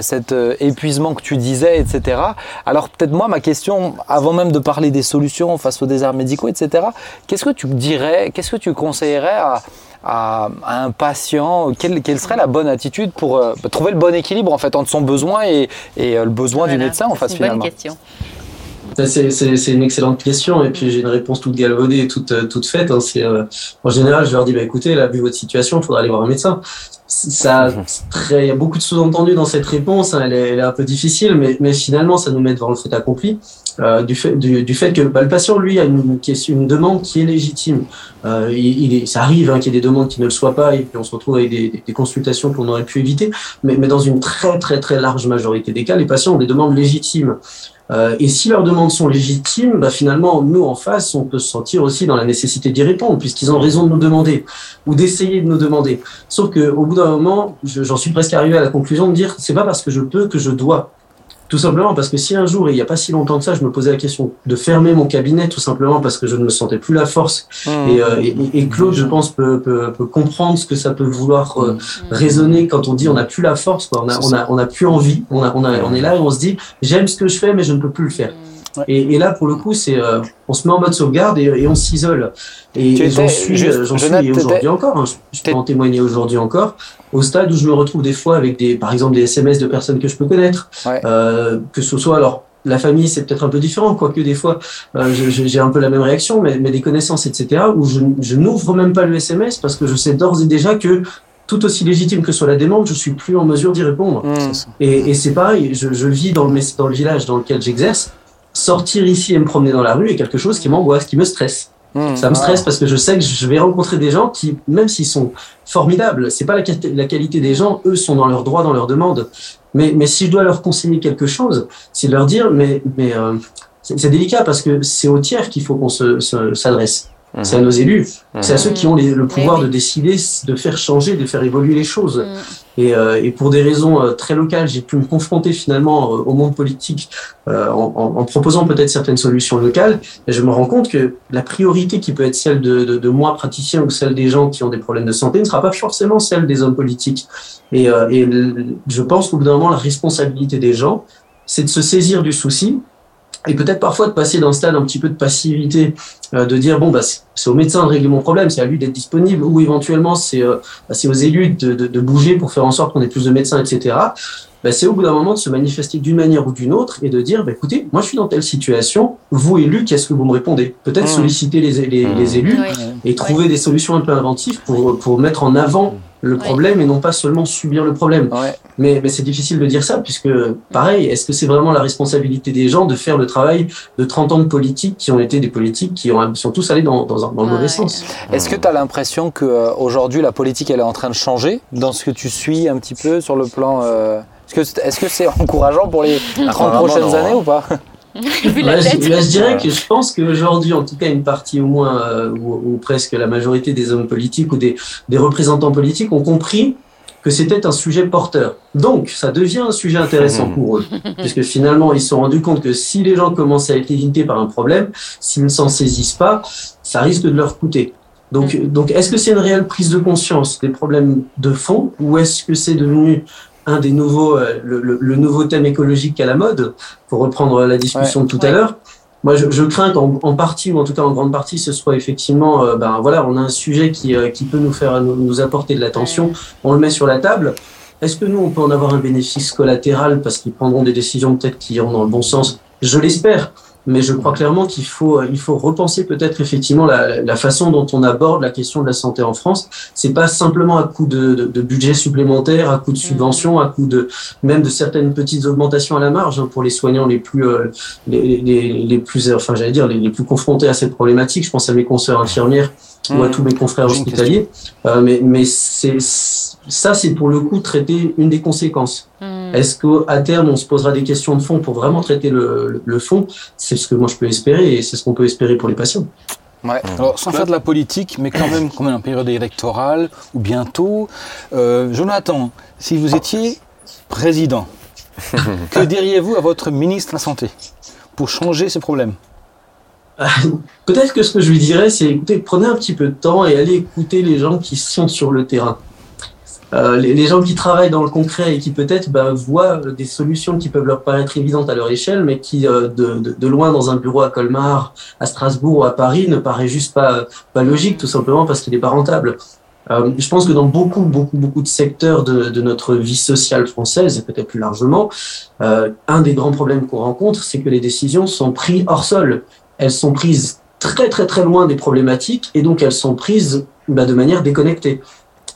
cet épuisement que tu disais, etc. Alors peut-être moi, ma question, avant même de parler des solutions face aux déserts médicaux, etc., qu'est-ce que tu dirais, qu'est-ce que tu conseillerais à, à, à un patient quelle, quelle serait la bonne attitude pour euh, trouver le bon équilibre en fait entre son besoin et, et, euh, le besoin du médecin en face c'est une bonne finalement question. C'est c'est- c'est une excellente question et puis j'ai une réponse toute galvaudée et toute, euh, toute faite. hein. C'est, euh, en général, je leur dis bah, écoutez, là, vu votre situation, il faudra aller voir un médecin. Ça, très- il y a beaucoup de sous-entendus dans cette réponse. hein. Elle, est, elle est un peu difficile, mais, mais finalement, ça nous met devant le fait accompli. Euh, du, fait, du, du fait que bah, le patient, lui, a une, une demande qui est légitime. Euh, il, est, ça arrive hein, qu'il y ait des demandes qui ne le soient pas et puis on se retrouve avec des, des- consultations qu'on aurait pu éviter. Mais, mais dans une très très très large majorité des cas, les patients ont des demandes légitimes. Euh, et si leurs demandes sont légitimes, bah, finalement, nous en face, on peut se sentir aussi dans la nécessité d'y répondre, puisqu'ils ont raison de nous demander ou d'essayer de nous demander. Sauf que au bout d'un moment, je- j'en suis presque arrivé à la conclusion de dire, c'est pas parce que je peux que je dois. Tout simplement parce que si un jour, et il n'y a pas si longtemps que ça, je me posais la question de fermer mon cabinet, tout simplement parce que je ne me sentais plus la force. Et, euh, et, et Claude, je pense, peut, peut, peut comprendre ce que ça peut vouloir euh, raisonner quand on dit on n'a plus la force, quoi. On a, on a, on a plus envie. On a, on a, on est là et on se dit j'aime ce que je fais, mais je ne peux plus le faire. Ouais. Et, et là, pour le coup, c'est, euh, on se met en mode sauvegarde et, et on s'isole. Et, j'en suis, j'en suis aujourd'hui encore. hein. Je, je peux en témoigner aujourd'hui encore. Au stade où je me retrouve des fois avec des, par exemple, des SMS de personnes que je peux connaître, Ouais. euh, que ce soit alors. La famille, c'est peut-être un peu différent, quoique des fois, euh, j'ai un peu la même réaction, mais, mais des connaissances, etc., où je, je n'ouvre même pas le SMS parce que je sais d'ores et déjà que tout aussi légitime que soit la demande, je suis plus en mesure d'y répondre. Hmm. Et, et c'est pareil, je, je vis dans le, dans le village dans lequel j'exerce. Sortir ici et me promener dans la rue est quelque chose qui m'angoisse, qui me stresse. Hmm. Ça me stresse parce que je sais que je vais rencontrer des gens qui, même s'ils sont formidables, c'est pas la, quali- la qualité des gens, eux sont dans leurs droits, dans leurs demandes. Mais, mais si je dois leur conseiller quelque chose, c'est de leur dire, mais, mais euh, c'est délicat parce que c'est aux tiers qu'il faut qu'on se- se- s'adresse. C'est à nos élus, c'est à ceux qui ont les- le pouvoir oui. de décider, de faire changer, de faire évoluer les choses. Et, euh, et pour des raisons euh, très locales, j'ai pu me confronter finalement euh, au monde politique euh, en, en- en proposant peut-être certaines solutions locales. Je me rends compte que la priorité qui peut être celle de, de, de moi, praticien, ou celle des gens qui ont des problèmes de santé, ne sera pas forcément celle des hommes politiques. Et, euh, et je pense qu'au bout d'un moment, la responsabilité des gens, c'est de se saisir du souci et peut-être parfois de passer d'un stade un petit peu de passivité, euh, de dire bon bah c'est c'est au médecin de régler mon problème, c'est à lui d'être disponible, ou éventuellement c'est euh, bah, c'est aux élus de, de, de bouger pour faire en sorte qu'on ait plus de médecins, etc. Bah, c'est au bout d'un moment de se manifester d'une manière ou d'une autre et de dire bah, écoutez, moi je suis dans telle situation, vous élus, qu'est-ce que vous me répondez? Peut-être Mmh. solliciter les, les, Mmh. les élus Oui. et trouver des solutions un peu inventives pour, pour mettre en avant le Ouais. problème et non pas seulement subir le problème. Ouais. Mais, mais c'est difficile de dire ça, puisque, pareil, est-ce que c'est vraiment la responsabilité des gens de faire le travail de 30 ans de politique qui ont été des politiques qui ont, sont tous allés dans, dans, un- dans le mauvais Ouais. sens? Est-ce que tu as l'impression qu'aujourd'hui la politique elle est en train de changer dans ce que tu suis un petit peu sur le plan euh, Est-ce que c'est est -ce c'est encourageant pour les 30 Apparemment, prochaines non. années ou pas? Là, je, tête. là, je dirais que je pense qu'aujourd'hui, en tout cas, une partie au moins, euh, ou, ou presque la majorité des hommes politiques ou des, des représentants politiques ont compris que c'était un sujet porteur. Donc, ça devient un sujet intéressant pour eux, puisque finalement, ils se sont rendus compte que si les gens commencent à être irrités par un problème, s'ils ne s'en saisissent pas, ça risque de leur coûter. Donc, donc est-ce que c'est une réelle prise de conscience des problèmes de fond, ou est-ce que c'est devenu un des nouveaux, euh, le, le- le nouveau thème écologique à la mode, pour reprendre la discussion de tout à l'heure. Moi, je, je crains qu'en en partie, ou en tout cas en grande partie, ce soit effectivement, euh, ben voilà, on a un sujet qui, euh, qui peut nous faire, nous, nous apporter de l'attention, on le met sur la table. Est-ce que nous, on peut en avoir un bénéfice collatéral parce qu'ils prendront des décisions peut-être qui iront dans le bon sens? Je l'espère. Mais je crois clairement qu'il faut, euh, il faut repenser peut-être effectivement la, la façon dont on aborde la question de la santé en France. C'est pas simplement à coup de, de, de budget supplémentaire, à coup de subventions, à coup de même de certaines petites augmentations à la marge hein, pour les soignants les plus euh, les, les, les plus enfin j'allais dire les, les plus confrontés à cette problématique. Je pense à mes consoeurs infirmières ou à Mmh. tous mes confrères hospitaliers. Euh, mais mais c'est ça c'est pour le coup traiter une des conséquences. Mm. Est-ce qu'à terme, on se posera des questions de fond pour vraiment traiter le, le, le fond? C'est ce que moi je peux espérer et c'est ce qu'on peut espérer pour les patients. Ouais. Alors, sans faire de la politique, mais quand même, quand même en période électorale ou bientôt, euh, Jonathan, si vous étiez président, que diriez-vous à votre ministre de la Santé pour changer ces problèmes Peut-être que ce que je lui dirais, c'est écoutez, prenez un petit peu de temps et allez écouter les gens qui sont sur le terrain. Euh, les, gens qui travaillent dans le concret et qui peut-être bah, voient des solutions qui peuvent leur paraître évidentes à leur échelle, mais qui euh, de, loin dans un bureau à Colmar, à Strasbourg ou à Paris ne paraît juste pas, pas logique, tout simplement parce qu'il n'est pas rentable. Euh, je pense que dans beaucoup, beaucoup, beaucoup de secteurs de, de notre vie sociale française, et peut-être plus largement, euh, un des grands problèmes qu'on rencontre, c'est que les décisions sont prises hors sol. Elles sont prises très, très, très loin des problématiques, et donc elles sont prises bah, de manière déconnectée.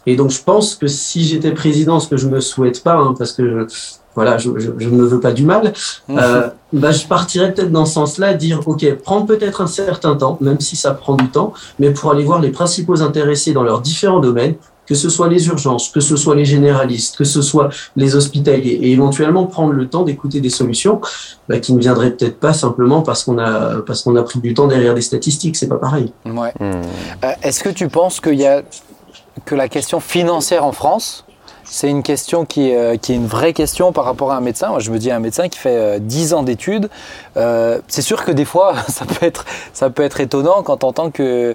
Et donc, je pense que si j'étais président, ce que je me souhaite pas, hein, parce que je, voilà, je, je, je, ne me veux pas du mal, euh, bah, je partirais peut-être dans ce sens-là, dire, OK, prendre peut-être un certain temps, même si ça prend du temps, mais pour aller voir les principaux intéressés dans leurs différents domaines, que ce soit les urgences, que ce soit les généralistes, que ce soit les hospitaliers, et éventuellement prendre le temps d'écouter des solutions bah, qui ne viendraient peut-être pas simplement parce qu'on a parce qu'on a pris du temps derrière des statistiques, c'est pas pareil. Ouais. Mmh. Euh, Est-ce que tu penses qu'il y a que la question financière en France c'est une question qui, euh, qui, est une vraie question par rapport à un médecin. Moi, je me dis un médecin qui fait euh, 10 ans d'études. Euh, c'est sûr que des fois, ça peut être, ça peut être étonnant quand on entend que,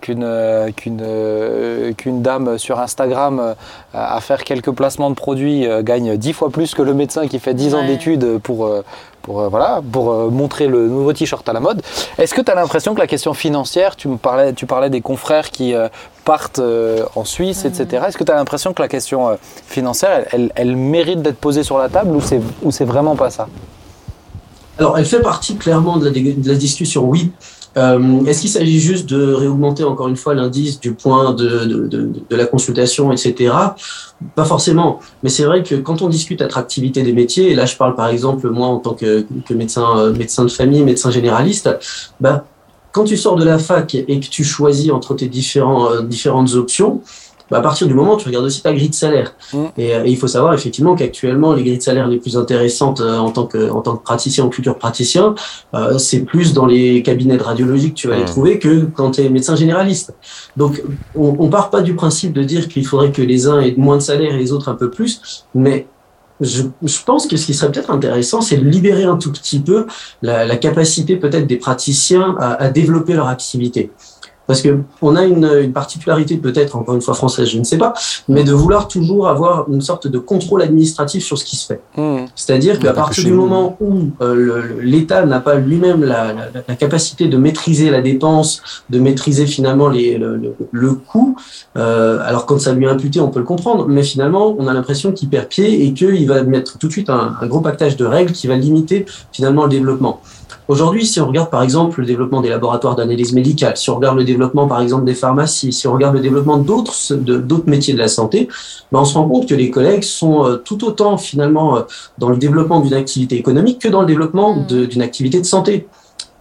qu'une, qu'une, qu'une dame sur Instagram à faire quelques placements de produits gagne 10 fois plus que le médecin qui fait 10 ouais. ans d'études pour, pour, voilà, pour montrer le nouveau t-shirt à la mode. Est-ce que tu as l'impression que la question financière, tu, me parlais, tu parlais des confrères qui partent en Suisse, mmh. etc. Est-ce que tu as l'impression que la question financière, elle, elle, elle mérite d'être posée sur la table ou c'est, ou c'est vraiment pas ça? Alors, elle fait partie clairement de la, de la discussion, oui. Euh, Est-ce qu'il s'agit juste de réaugmenter encore une fois l'indice du point de, de, la consultation, etc. Pas forcément, mais c'est vrai que quand on discute attractivité des métiers, et là je parle par exemple moi en tant que, médecin, médecin de famille, médecin généraliste, bah, quand tu sors de la fac et que tu choisis entre tes différents, euh, différentes options, bah à partir du moment où tu regardes aussi ta grille de salaire. Mmh. Et, et, il faut savoir effectivement qu'actuellement, les grilles de salaire les plus intéressantes euh, en tant que, en tant que praticien ou futur praticien, euh, c'est plus dans les cabinets de radiologie que tu vas mmh. les trouver que quand tu es médecin généraliste. Donc, on, on part pas du principe de dire qu'il faudrait que les uns aient moins de salaire et les autres un peu plus, mais je, je, pense que ce qui serait peut-être intéressant, c'est de libérer un tout petit peu la, la capacité peut-être des praticiens à, à développer leur activité. Parce que on a une, une particularité peut-être, encore une fois française, je ne sais pas, mais de vouloir toujours avoir une sorte de contrôle administratif sur ce qui se fait. Mmh. C'est-à-dire qu'à partir du moment où euh, l'État n'a pas lui-même la, la, la, capacité de maîtriser la dépense, de maîtriser finalement les, le, le, le coût, euh, alors quand ça lui est imputé, on peut le comprendre, mais finalement, on a l'impression qu'il perd pied et qu'il va mettre tout de suite un, un gros pactage de règles qui va limiter finalement le développement. Aujourd'hui, si on regarde par exemple le développement des laboratoires d'analyse médicale, si on regarde le développement par exemple des pharmacies, si on regarde le développement d'autres d'autres métiers de la santé, ben on se rend compte que les collègues sont euh, tout autant finalement euh, dans le développement d'une activité économique que dans le développement mmh. d'une activité de santé.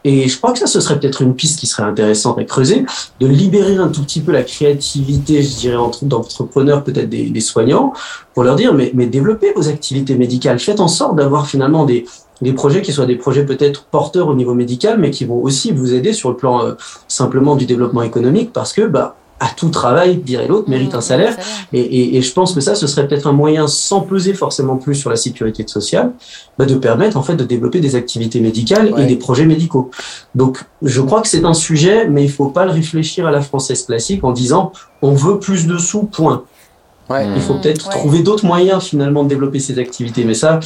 Et je crois que ça, ce serait peut-être une piste qui serait intéressante à creuser, de libérer un tout petit peu la créativité, je dirais, entre d'entrepreneurs, peut-être des, des, soignants, pour leur dire, mais, mais développez vos activités médicales, faites en sorte d'avoir finalement des, des projets qui soient des projets peut-être porteurs au niveau médical, mais qui vont aussi vous aider sur le plan euh, simplement du développement économique, parce que bah, à tout travail, dirait l'autre, mérite mmh, un salaire. Et, et, et, je pense que ça, ce serait peut-être un moyen, sans peser forcément plus sur la sécurité sociale, bah, de permettre en fait de développer des activités médicales ouais. et des projets médicaux. Donc, je crois que c'est un sujet, mais il faut pas le réfléchir à la française classique en disant on veut plus de sous, point. Ouais. Il faut peut-être ouais. trouver d'autres moyens finalement de développer ces activités, mais ça,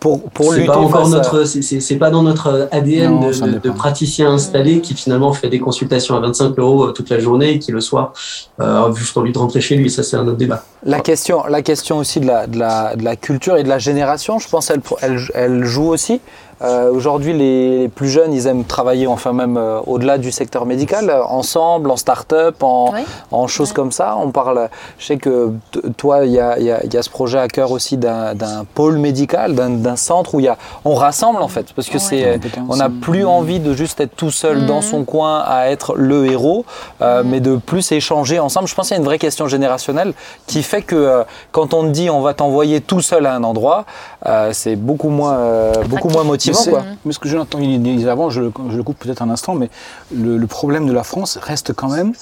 pour, pour c'est pas encore notre, c'est pas dans notre ADN non, de, de, de, praticien installé qui finalement fait des consultations à 25 euros toute la journée et qui le soir euh, juste envie de rentrer chez lui. Ça, c'est un autre débat. La question, la question aussi de la, de la, de la culture et de la génération, je pense, elle, elle, elle joue aussi. Euh, Aujourd'hui, les plus jeunes, ils aiment travailler, enfin même euh, au-delà du secteur médical, euh, ensemble, en start-up, en, oui. en choses oui. comme ça. On parle, je sais que toi, il y a, y, y a, ce projet à cœur aussi d'un pôle médical, d'un centre où y a, on rassemble en fait, parce que c'est, on n'a plus envie de juste être tout seul mmh. dans son coin à être le héros, mmh. mais de plus échanger ensemble. Je pense qu'il y a une vraie question générationnelle qui fait que quand on te dit on va t'envoyer tout seul à un endroit, c'est beaucoup moins, beaucoup moins motivant mais, quoi. mais ce que Jonathan disait avant, je, je le coupe peut-être un instant, mais le, le, problème de la France reste quand même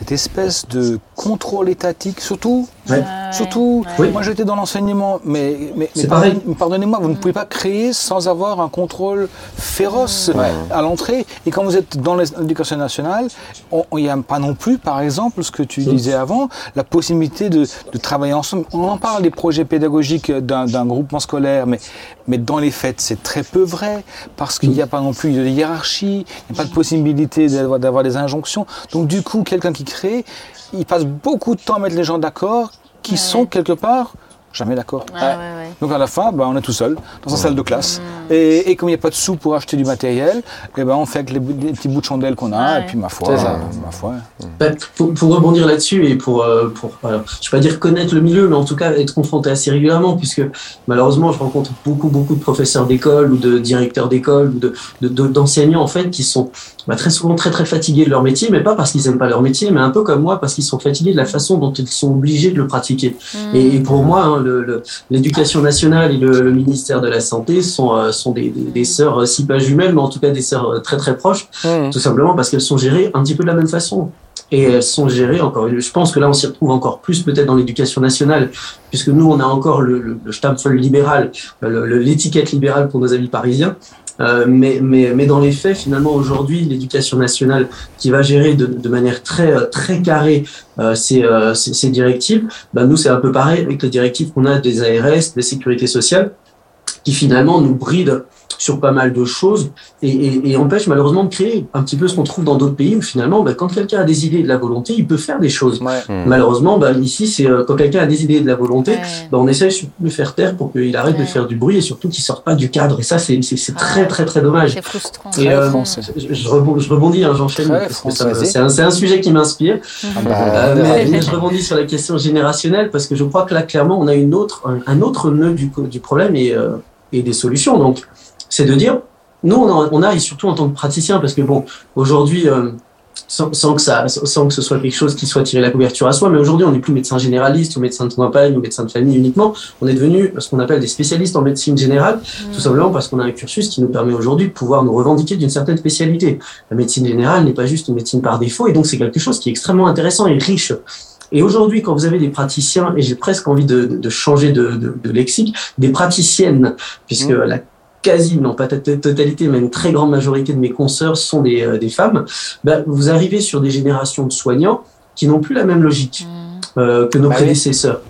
cette espèce de contrôle étatique, surtout, ouais. surtout, ouais. moi j'étais dans l'enseignement, mais, mais, mais pardonnez-moi, vous ne pouvez pas créer sans avoir un contrôle féroce ouais. à l'entrée. Et quand vous êtes dans l'éducation nationale, il n'y a pas non plus, par exemple, ce que tu disais avant, la possibilité de, de, travailler ensemble. On en parle des projets pédagogiques d'un groupement scolaire, mais, mais dans les faits, c'est très peu vrai, parce qu'il n'y a pas non plus de hiérarchie, il n'y a pas de possibilité d'avoir des injonctions. Donc du coup, quelqu'un qui crée, ils passent beaucoup de temps à mettre les gens d'accord qui Ouais. sont quelque part jamais d'accord. Ouais, ouais, ouais. Donc à la fin, ben, on est tout seul dans sa salle de classe. Mm. Et, et comme il n'y a pas de sous pour acheter du matériel, eh ben, on fait avec les, les petits bouts de chandelle qu'on a. Et puis ma foi, ça. euh, ma foi. Bah, pour, pour rebondir là-dessus et pour, euh, pour alors, je vais pas dire connaître le milieu, mais en tout cas être confronté assez régulièrement, puisque malheureusement, je rencontre beaucoup, beaucoup de professeurs d'école ou de directeurs d'école ou de, de- de- d'enseignants en fait qui sont bah, très souvent très très fatigués de leur métier, mais pas parce qu'ils aiment pas leur métier, mais un peu comme moi parce qu'ils sont fatigués de la façon dont ils sont obligés de le pratiquer. Mm. Et, et pour moi, hein, l'éducation nationale et le, le ministère de la santé sont, euh, sont des, des, des sœurs, euh, si pas jumelles, mais en tout cas des sœurs euh, très très proches Mmh. tout simplement parce qu'elles sont gérées un petit peu de la même façon. Et elles sont gérées encore. Je pense que là, on s'y retrouve encore plus peut-être dans l'éducation nationale, puisque nous, on a encore le, le, libéral, l'étiquette libérale pour nos amis parisiens. Euh, mais, mais, mais dans les faits, finalement, aujourd'hui, l'éducation nationale qui va gérer de, de manière très, euh, très carrée euh, ces, euh, ces, directives, ben nous, c'est un peu pareil avec les directives qu'on a des ARS, des sécurités sociales, qui finalement nous brident sur pas mal de choses et, et, et empêche malheureusement de créer un petit peu ce qu'on trouve dans d'autres pays où finalement, bah, quand quelqu'un a des idées et de la volonté, il peut faire des choses. Ouais. Mm. Malheureusement, bah, ici, c'est euh, quand quelqu'un a des idées et de la volonté, Ouais. bah, on essaie de le faire taire pour qu'il arrête de faire du bruit et surtout qu'il sorte pas du cadre. Et ça, c'est c'est- c'est très, très, très dommage. C'est frustrant. Et, euh. Je, je rebondis, hein, j'enchaîne, c'est un, sujet qui m'inspire. Ah Euh, bah, mais, ouais. mais je rebondis sur la question générationnelle parce que je crois que là, clairement, on a une autre, un, un autre nœud du, du problème et, euh, et des solutions. Donc, c'est de dire, nous, on a, on a, et surtout en tant que praticien, parce que bon, aujourd'hui, euh, sans, sans que ça, sans que ce soit quelque chose qui soit tiré la couverture à soi, mais aujourd'hui, on n'est plus médecin généraliste ou médecin de campagne ou médecin de famille uniquement. On est devenu ce qu'on appelle des spécialistes en médecine générale, Mm. tout simplement parce qu'on a un cursus qui nous permet aujourd'hui de pouvoir nous revendiquer d'une certaine spécialité. La médecine générale n'est pas juste une médecine par défaut, et donc c'est quelque chose qui est extrêmement intéressant et riche. Et aujourd'hui, quand vous avez des praticiens, et j'ai presque envie de, de- de changer de, de- de lexique, des praticiennes, puisque Mmh. la quasi, non pas tot- totalité, mais une très grande majorité de mes consoeurs sont des, euh, des femmes, ben, vous arrivez sur des générations de soignants qui n'ont plus la même logique Mm. euh, que nos Bah oui. prédécesseurs.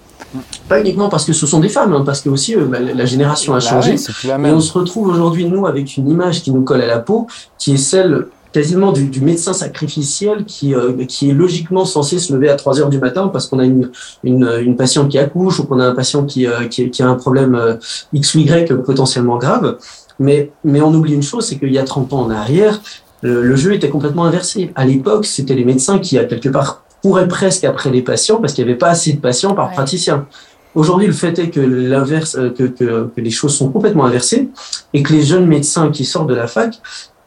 Pas uniquement parce que ce sont des femmes, hein, parce que aussi euh, bah, la génération a Bah changé. Et on se retrouve aujourd'hui, nous, avec une image qui nous colle à la peau, qui est celle quasiment du, du médecin sacrificiel qui, euh, qui est logiquement censé se lever à 3 heures du matin parce qu'on a une, une, une patiente qui accouche ou qu'on a un patient qui, euh, qui, qui a un problème euh, X ou Y potentiellement grave. Mais, mais on oublie une chose, c'est qu'il y a 30 ans en arrière, le, le jeu était complètement inversé. À l'époque, c'était les médecins qui, à quelque part, couraient presque après les patients parce qu'il n'y avait pas assez de patients par Ouais. praticien. Aujourd'hui, le fait est que l'inverse, euh, que, que, que les choses sont complètement inversées et que les jeunes médecins qui sortent de la fac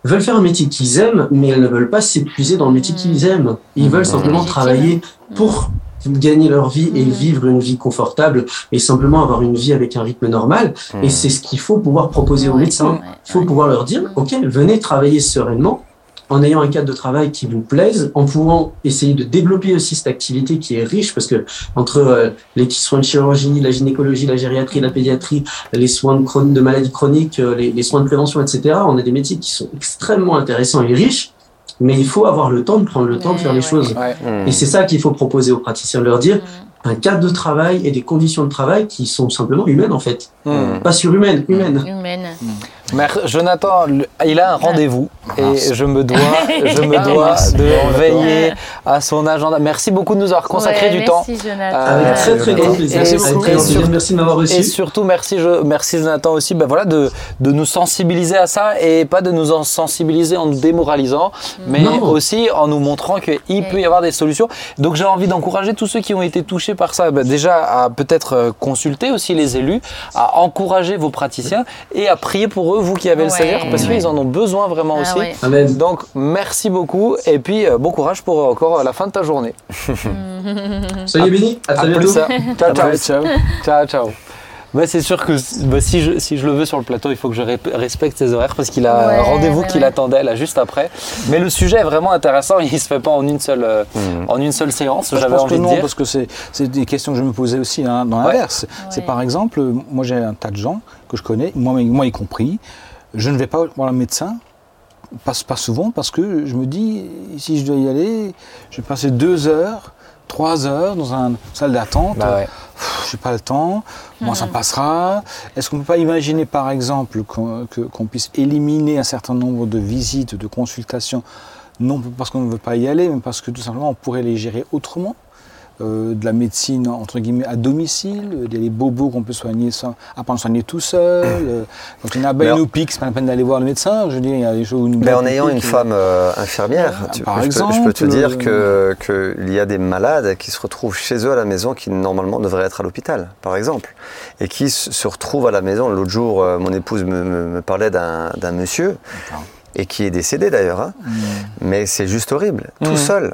veulent faire un métier qu'ils aiment, mais ils ne veulent pas s'épuiser dans le métier qu'ils aiment. Ils veulent simplement travailler pour gagner leur vie et Mm. vivre une vie confortable et simplement avoir une vie avec un rythme normal. Et c'est ce qu'il faut pouvoir proposer aux médecins. Il faut pouvoir leur dire. OK, venez travailler sereinement en ayant un cadre de travail qui vous plaise, en pouvant essayer de développer aussi cette activité qui est riche, parce que entre euh, les soins de chirurgie, la gynécologie, la gériatrie, la pédiatrie, les soins de, chron- de maladies chroniques, euh, les, les soins de prévention, etc., on a des métiers qui sont extrêmement intéressants et riches, mais il faut avoir le temps de prendre le temps de faire les Ouais, choses. Ouais. Mm. Et c'est ça qu'il faut proposer aux praticiens, de leur dire Mm. un cadre de travail et des conditions de travail qui sont simplement humaines en fait. Mmh. Pas surhumaines, humaines. Humaine. Mer- Jonathan, il a un rendez-vous et je me dois, je me dois de veiller à son agenda. Merci beaucoup de nous avoir consacré Ouais, du temps. Merci, Jonathan. Avec Euh, très très et- grand plaisir. Avec très grand et Merci de m'avoir reçu. Et surtout, merci, je, merci Jonathan aussi ben voilà, de, de nous sensibiliser à ça et pas de nous en sensibiliser en nous démoralisant, mais Non. aussi en nous montrant qu'il peut y avoir des solutions. Donc j'ai envie d'encourager tous ceux qui ont été touchés par ça, ben déjà à peut-être euh, consulter aussi les élus, à encourager vos praticiens et à prier pour eux, vous qui avez le. Seigneur, parce qu'ils en ont besoin vraiment Ah aussi. Donc merci beaucoup et puis euh, bon courage pour euh, encore la fin de ta journée. Soyez bénis. À très plus, bientôt. Ciao, ciao. Ciao, ciao. Bah, c'est sûr que bah, si, je, si je le veux sur le plateau, il faut que je respecte ses horaires parce qu'il a Ouais, un rendez-vous ouais, qui ouais. l'attendait là juste après. Mais le sujet est vraiment intéressant, il se fait pas en une seule, euh, Mm. en une seule séance, Je j'avais pense envie que de non, dire. parce que c'est c'est des questions que je me posais aussi hein, dans l'inverse. C'est Ouais. par exemple, moi j'ai un tas de gens que je connais, moi, moi y compris, je ne vais pas voir le médecin, pas, pas souvent, parce que je me dis, si je dois y aller, je vais passer deux heures, trois heures dans une salle d'attente. Bah ouais. Pff, j'ai pas le temps, moi ça passera. Est-ce qu'on ne peut pas imaginer par exemple qu'on puisse éliminer un certain nombre de visites, de consultations, non pas parce qu'on ne veut pas y aller, mais parce que tout simplement on pourrait les gérer autrement? Euh, de la médecine entre guillemets à domicile, a les bobos qu'on peut soigner sans apprendre à soigner tout seul. euh, quand une abeille nous pique, c'est pas la peine d'aller voir le médecin. Je veux dire, il y a des choses où abeille en ayant pique, une euh, femme euh, infirmière, tu- par je, peux, exemple, je peux te dire euh, que qu'il y a des malades qui se retrouvent chez eux à la maison qui normalement devraient être à l'hôpital, par exemple, et qui se retrouvent à la maison. L'autre jour, euh, mon épouse me, me- me parlait d'un monsieur, et qui est décédé d'ailleurs, hein. Mm. mais c'est juste horrible, tout Mhm. seul.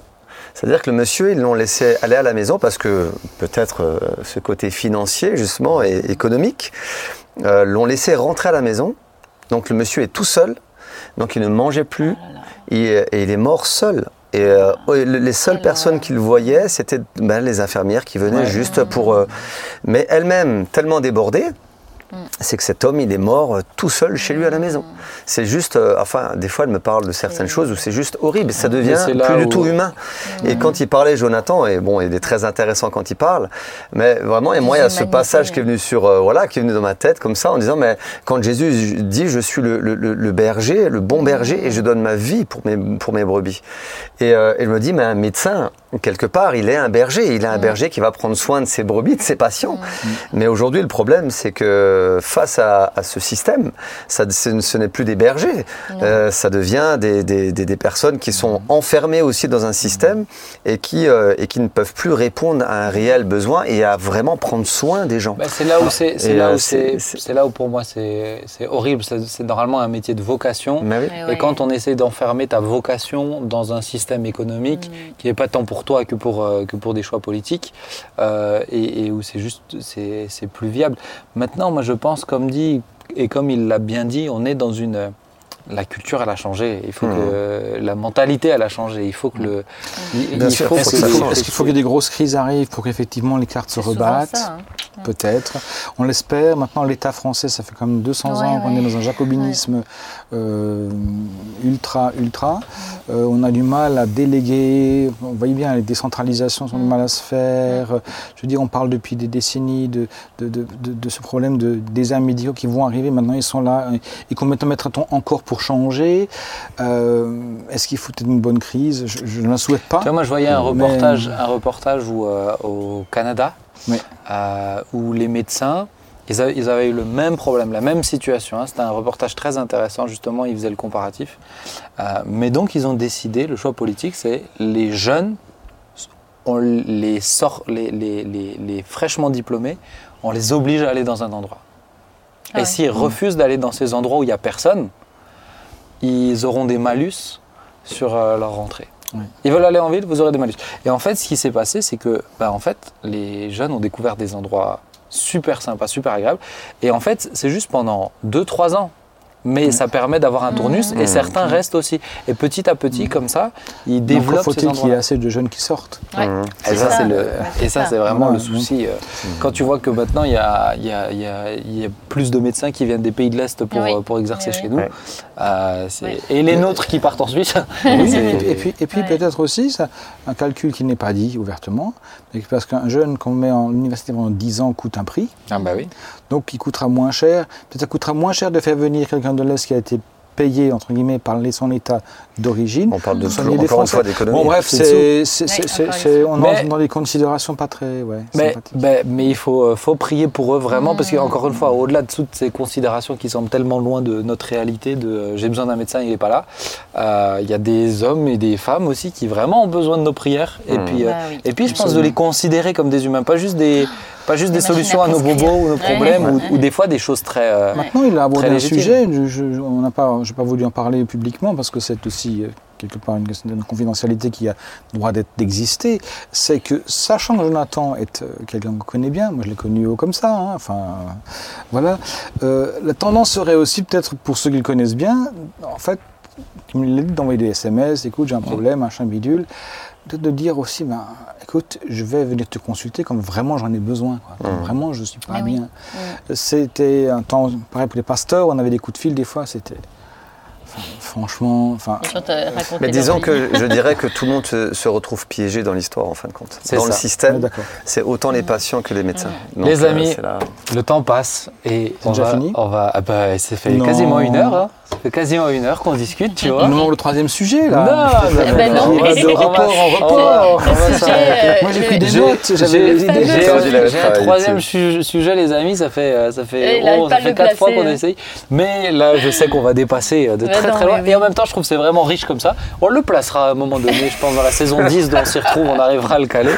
C'est-à-dire que le monsieur, ils l'ont laissé aller à la maison parce que peut-être euh, ce côté financier, justement, et économique, euh, l'ont laissé rentrer à la maison. Donc le monsieur est tout seul, donc il ne mangeait plus, et, et il est mort seul. Et euh, les seules personnes qu'il voyait, c'était ben, les infirmières qui venaient Ouais. juste pour... mais elle-même, tellement débordée, c'est que cet homme, il est mort euh, tout seul chez lui à la maison. C'est juste, euh, enfin, des fois, elle me parle de certaines choses où c'est juste horrible. Ça devient c'est là plus du où- tout humain. Et quand il parlait, Jonathan, et bon, il est très intéressant quand il parle, mais vraiment, et moi, il y a ce passage qui est venu sur, euh, voilà, qui est venu dans ma tête comme ça, en disant, mais quand Jésus dit, je suis le, le- le- le berger, le bon berger, et je donne ma vie pour mes, pour mes brebis. Et, euh, et je me dis, mais un médecin, quelque part, il est un berger. Il est un berger qui va prendre soin de ses brebis, de ses patients. Mais aujourd'hui, le problème, c'est que face à, à ce système, ça, ce, ce n'est plus des bergers. Euh, ça devient des, des- des- des personnes qui sont enfermées aussi dans un système et qui, euh, et qui ne peuvent plus répondre à un réel besoin et à vraiment prendre soin des gens. Bah, c'est là où c'est, là euh, où c'est, c'est- c'est là où pour moi c'est, c'est horrible. C'est, c'est normalement un métier de vocation. Mais oui. Et ouais. quand on essaie d'enfermer ta vocation dans un système économique qui n'est pas tant pour toi que pour, euh, que pour des choix politiques, euh, et, et où c'est juste, c'est, plus viable. Maintenant, moi je pense, comme dit, et comme il l'a bien dit, on est dans une... La culture, elle a changé. Il faut Mhm. que la mentalité, elle a changé. Il faut que le. faut Est-ce que qu'il faut, que des grosses crises arrivent pour qu'effectivement les cartes se rebattent hein. Peut-être. On l'espère. Maintenant, l'État français, ça fait quand même 200 Ouais, ans qu'on ouais. est dans un jacobinisme euh, ultra, ultra. Euh, on a du mal à déléguer. Vous voyez bien, les décentralisations sont du mal à se faire. Je veux dire, on parle depuis des décennies de, de, de, de- de ce problème de, des médicaux qui vont arriver. Maintenant, ils sont là. Et combien de temps mettra-t-on encore pour changer Euh, Est-ce qu'il faut peut-être une bonne crise? Je, je ne la souhaite pas. Tu vois, moi, je voyais un Mais- reportage, un reportage où, euh, au Canada, Oui. euh, où les médecins, ils, a- ils avaient eu le même problème, la même situation. hein. C'était un reportage très intéressant, justement, ils faisaient le comparatif. Euh, mais donc, ils ont décidé, le choix politique, c'est les jeunes, on les sort, les, les- les- les fraîchement diplômés, on les oblige à aller dans un endroit. Ah Et ouais. s'ils refusent d'aller dans ces endroits où il n'y a personne, ils auront des malus sur euh, leur rentrée. Oui. Ils veulent aller en ville, vous aurez des malus. Et en fait, ce qui s'est passé, c'est que, bah, en fait, les jeunes ont découvert des endroits super sympas, super agréables. Et en fait, c'est juste pendant 2-3 ans. Mais ça permet d'avoir un tournus et certains restent aussi. Et petit à petit, comme ça, ils développent ces faut-il qu'il y ait assez de jeunes qui sortent. Ouais. Mhm. Et ça, c'est le- et ça, c'est vraiment le souci. euh, Quand tu vois que maintenant, il y a, il y a- il y a- il y a plus de médecins qui viennent des pays de l'Est pour, Oui. euh, pour exercer Oui, chez nous. Ouais. Euh. Et les nôtres qui partent en Suisse. Et puis, et puis, et puis Ouais. peut-être aussi, ça, un calcul qui n'est pas dit ouvertement, parce qu'un jeune qu'on met en université pendant 10 ans coûte un prix, Ah bah oui. donc il coûtera moins cher. Peut-être ça coûtera moins cher de faire venir quelqu'un de l'Est qui a été payé, entre guillemets, par les- son état d'origine. On parle de encore des une Français. fois d'économie. Bon bref, C'est encore une on entre dans des considérations pas très ouais, Mais, mais il faut, euh, faut prier pour eux vraiment, parce qu'encore une fois, au-delà de toutes ces considérations qui semblent tellement loin de notre réalité, de euh, j'ai besoin d'un médecin, il n'est pas là, euh, il y a des hommes et des femmes aussi qui vraiment ont besoin de nos prières. Et Mhm. puis, euh, Bah oui. et puis je pense de les considérer comme des humains, pas juste des, pas juste des, solutions à à nos bobos ou nos problèmes, ouais. ou, ou des fois des choses très. euh, Maintenant, il a abordé un sujet, je, je- on n'a pas, j'ai pas voulu en parler publiquement parce que c'est aussi euh, quelque part une question de confidentialité qui a le droit d'être d'exister. C'est que, sachant que Jonathan est euh, quelqu'un qu'on connaît bien, moi je l'ai connu haut comme ça, hein, enfin voilà, euh, la tendance serait aussi peut-être pour ceux qui le connaissent bien, en fait, comme il l'a dit, d'envoyer des SMS, écoute, j'ai un problème, machin bidule, peut-être de dire aussi, ben, écoute, je vais venir te consulter comme vraiment j'en ai besoin, quoi. Comme Mhm. vraiment je suis pas Mais oui. bien. C'était un temps, pareil pour les pasteurs, on avait des coups de fil des fois, c'était. enfin, franchement, enfin. Racontaient Mais disons que je dirais que tout le monde se, se retrouve piégé dans l'histoire en fin de compte. C'est Dans le ça. Système, c'est autant les patients que les médecins. Donc, Les euh, amis, Le temps passe et C'est on déjà va, fini on va, ah bah, c'est fait Non. quasiment une heure. hein. Ça fait quasiment une heure qu'on discute, tu vois. On manque le troisième sujet, là. Non, non, ben non. De va- report en report. s'arrêter. euh, Moi, j'ai pris des notes, j'avais j'ai- un troisième sujet, les amis. Ça fait, euh, ça fait, oh, ça fait quatre fois qu'on essaye. Mais là, je sais qu'on va dépasser euh, de Mais très non, très loin. Et en même temps, je trouve que c'est vraiment riche comme ça. On le placera à un moment donné, je pense, dans la saison 10, dont on s'y retrouve, on arrivera à le caler.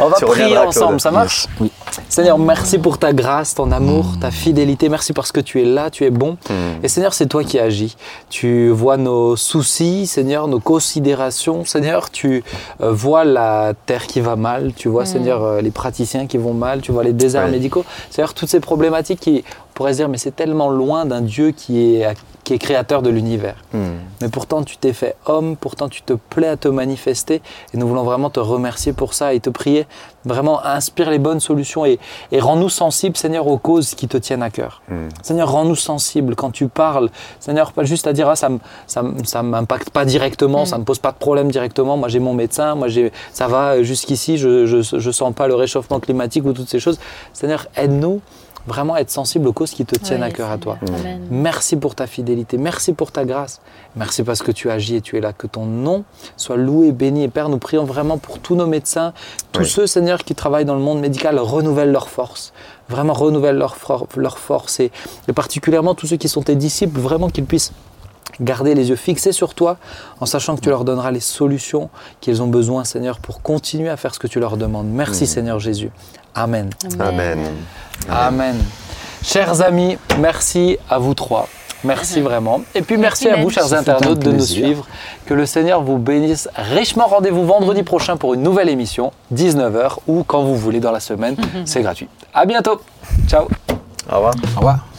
On va Tu prier ensemble, ça marche? Oui. Seigneur, merci pour ta grâce, ton amour, ta fidélité. Merci parce que tu es là, tu es bon. Hmm. Et Seigneur, c'est toi qui agis. Tu vois nos soucis, Seigneur, nos considérations. Seigneur, tu euh, vois la terre qui va mal. Tu vois, Seigneur, euh, les praticiens qui vont mal. Tu vois les déserts Ouais. médicaux. Seigneur, toutes ces problématiques qui, on pourrait se dire, mais c'est tellement loin d'un Dieu qui est, qui est créateur de l'univers. Hmm. Mais pourtant, tu t'es fait homme, pourtant, tu te plais à te manifester. Et nous voulons vraiment te remercier pour ça et te prier. Vraiment, inspire les bonnes solutions et, et rends-nous sensibles, Seigneur, aux causes qui te tiennent à cœur. Hmm. Seigneur, rends-nous sensibles quand tu parles. Seigneur, pas juste à dire, ah, ça ne ça, me- ça m'impacte pas directement, ça ne me pose pas de problème directement. Moi, j'ai mon médecin, moi, j'ai, ça va jusqu'ici, je ne sens pas le réchauffement climatique ou toutes ces choses. Seigneur, aide-nous vraiment être sensibles aux causes qui te tiennent Oui, à cœur à toi. Amen. Merci pour ta fidélité, merci pour ta grâce, merci parce que tu agis et tu es là. Que ton nom soit loué, béni. Et Père, nous prions vraiment pour tous nos médecins, tous Oui. ceux, Seigneur, qui travaillent dans le monde médical, renouvellent leur force. Vraiment renouvellent leur, for- leur force. Et, et particulièrement tous ceux qui sont tes disciples, vraiment qu'ils puissent garder les yeux fixés sur toi, en sachant que tu leur donneras les solutions qu'ils ont besoin, Seigneur, pour continuer à faire ce que tu leur demandes. Merci, Seigneur Jésus. Amen. Amen. Amen. Chers amis, merci à vous trois. Merci vraiment. Et puis merci, Merci, à vous, chers internautes, de nous suivre. Que le Seigneur vous bénisse richement. Rendez-vous vendredi prochain pour une nouvelle émission, 19h ou quand vous voulez dans la semaine. C'est gratuit. À bientôt. Ciao. Au revoir. Au revoir.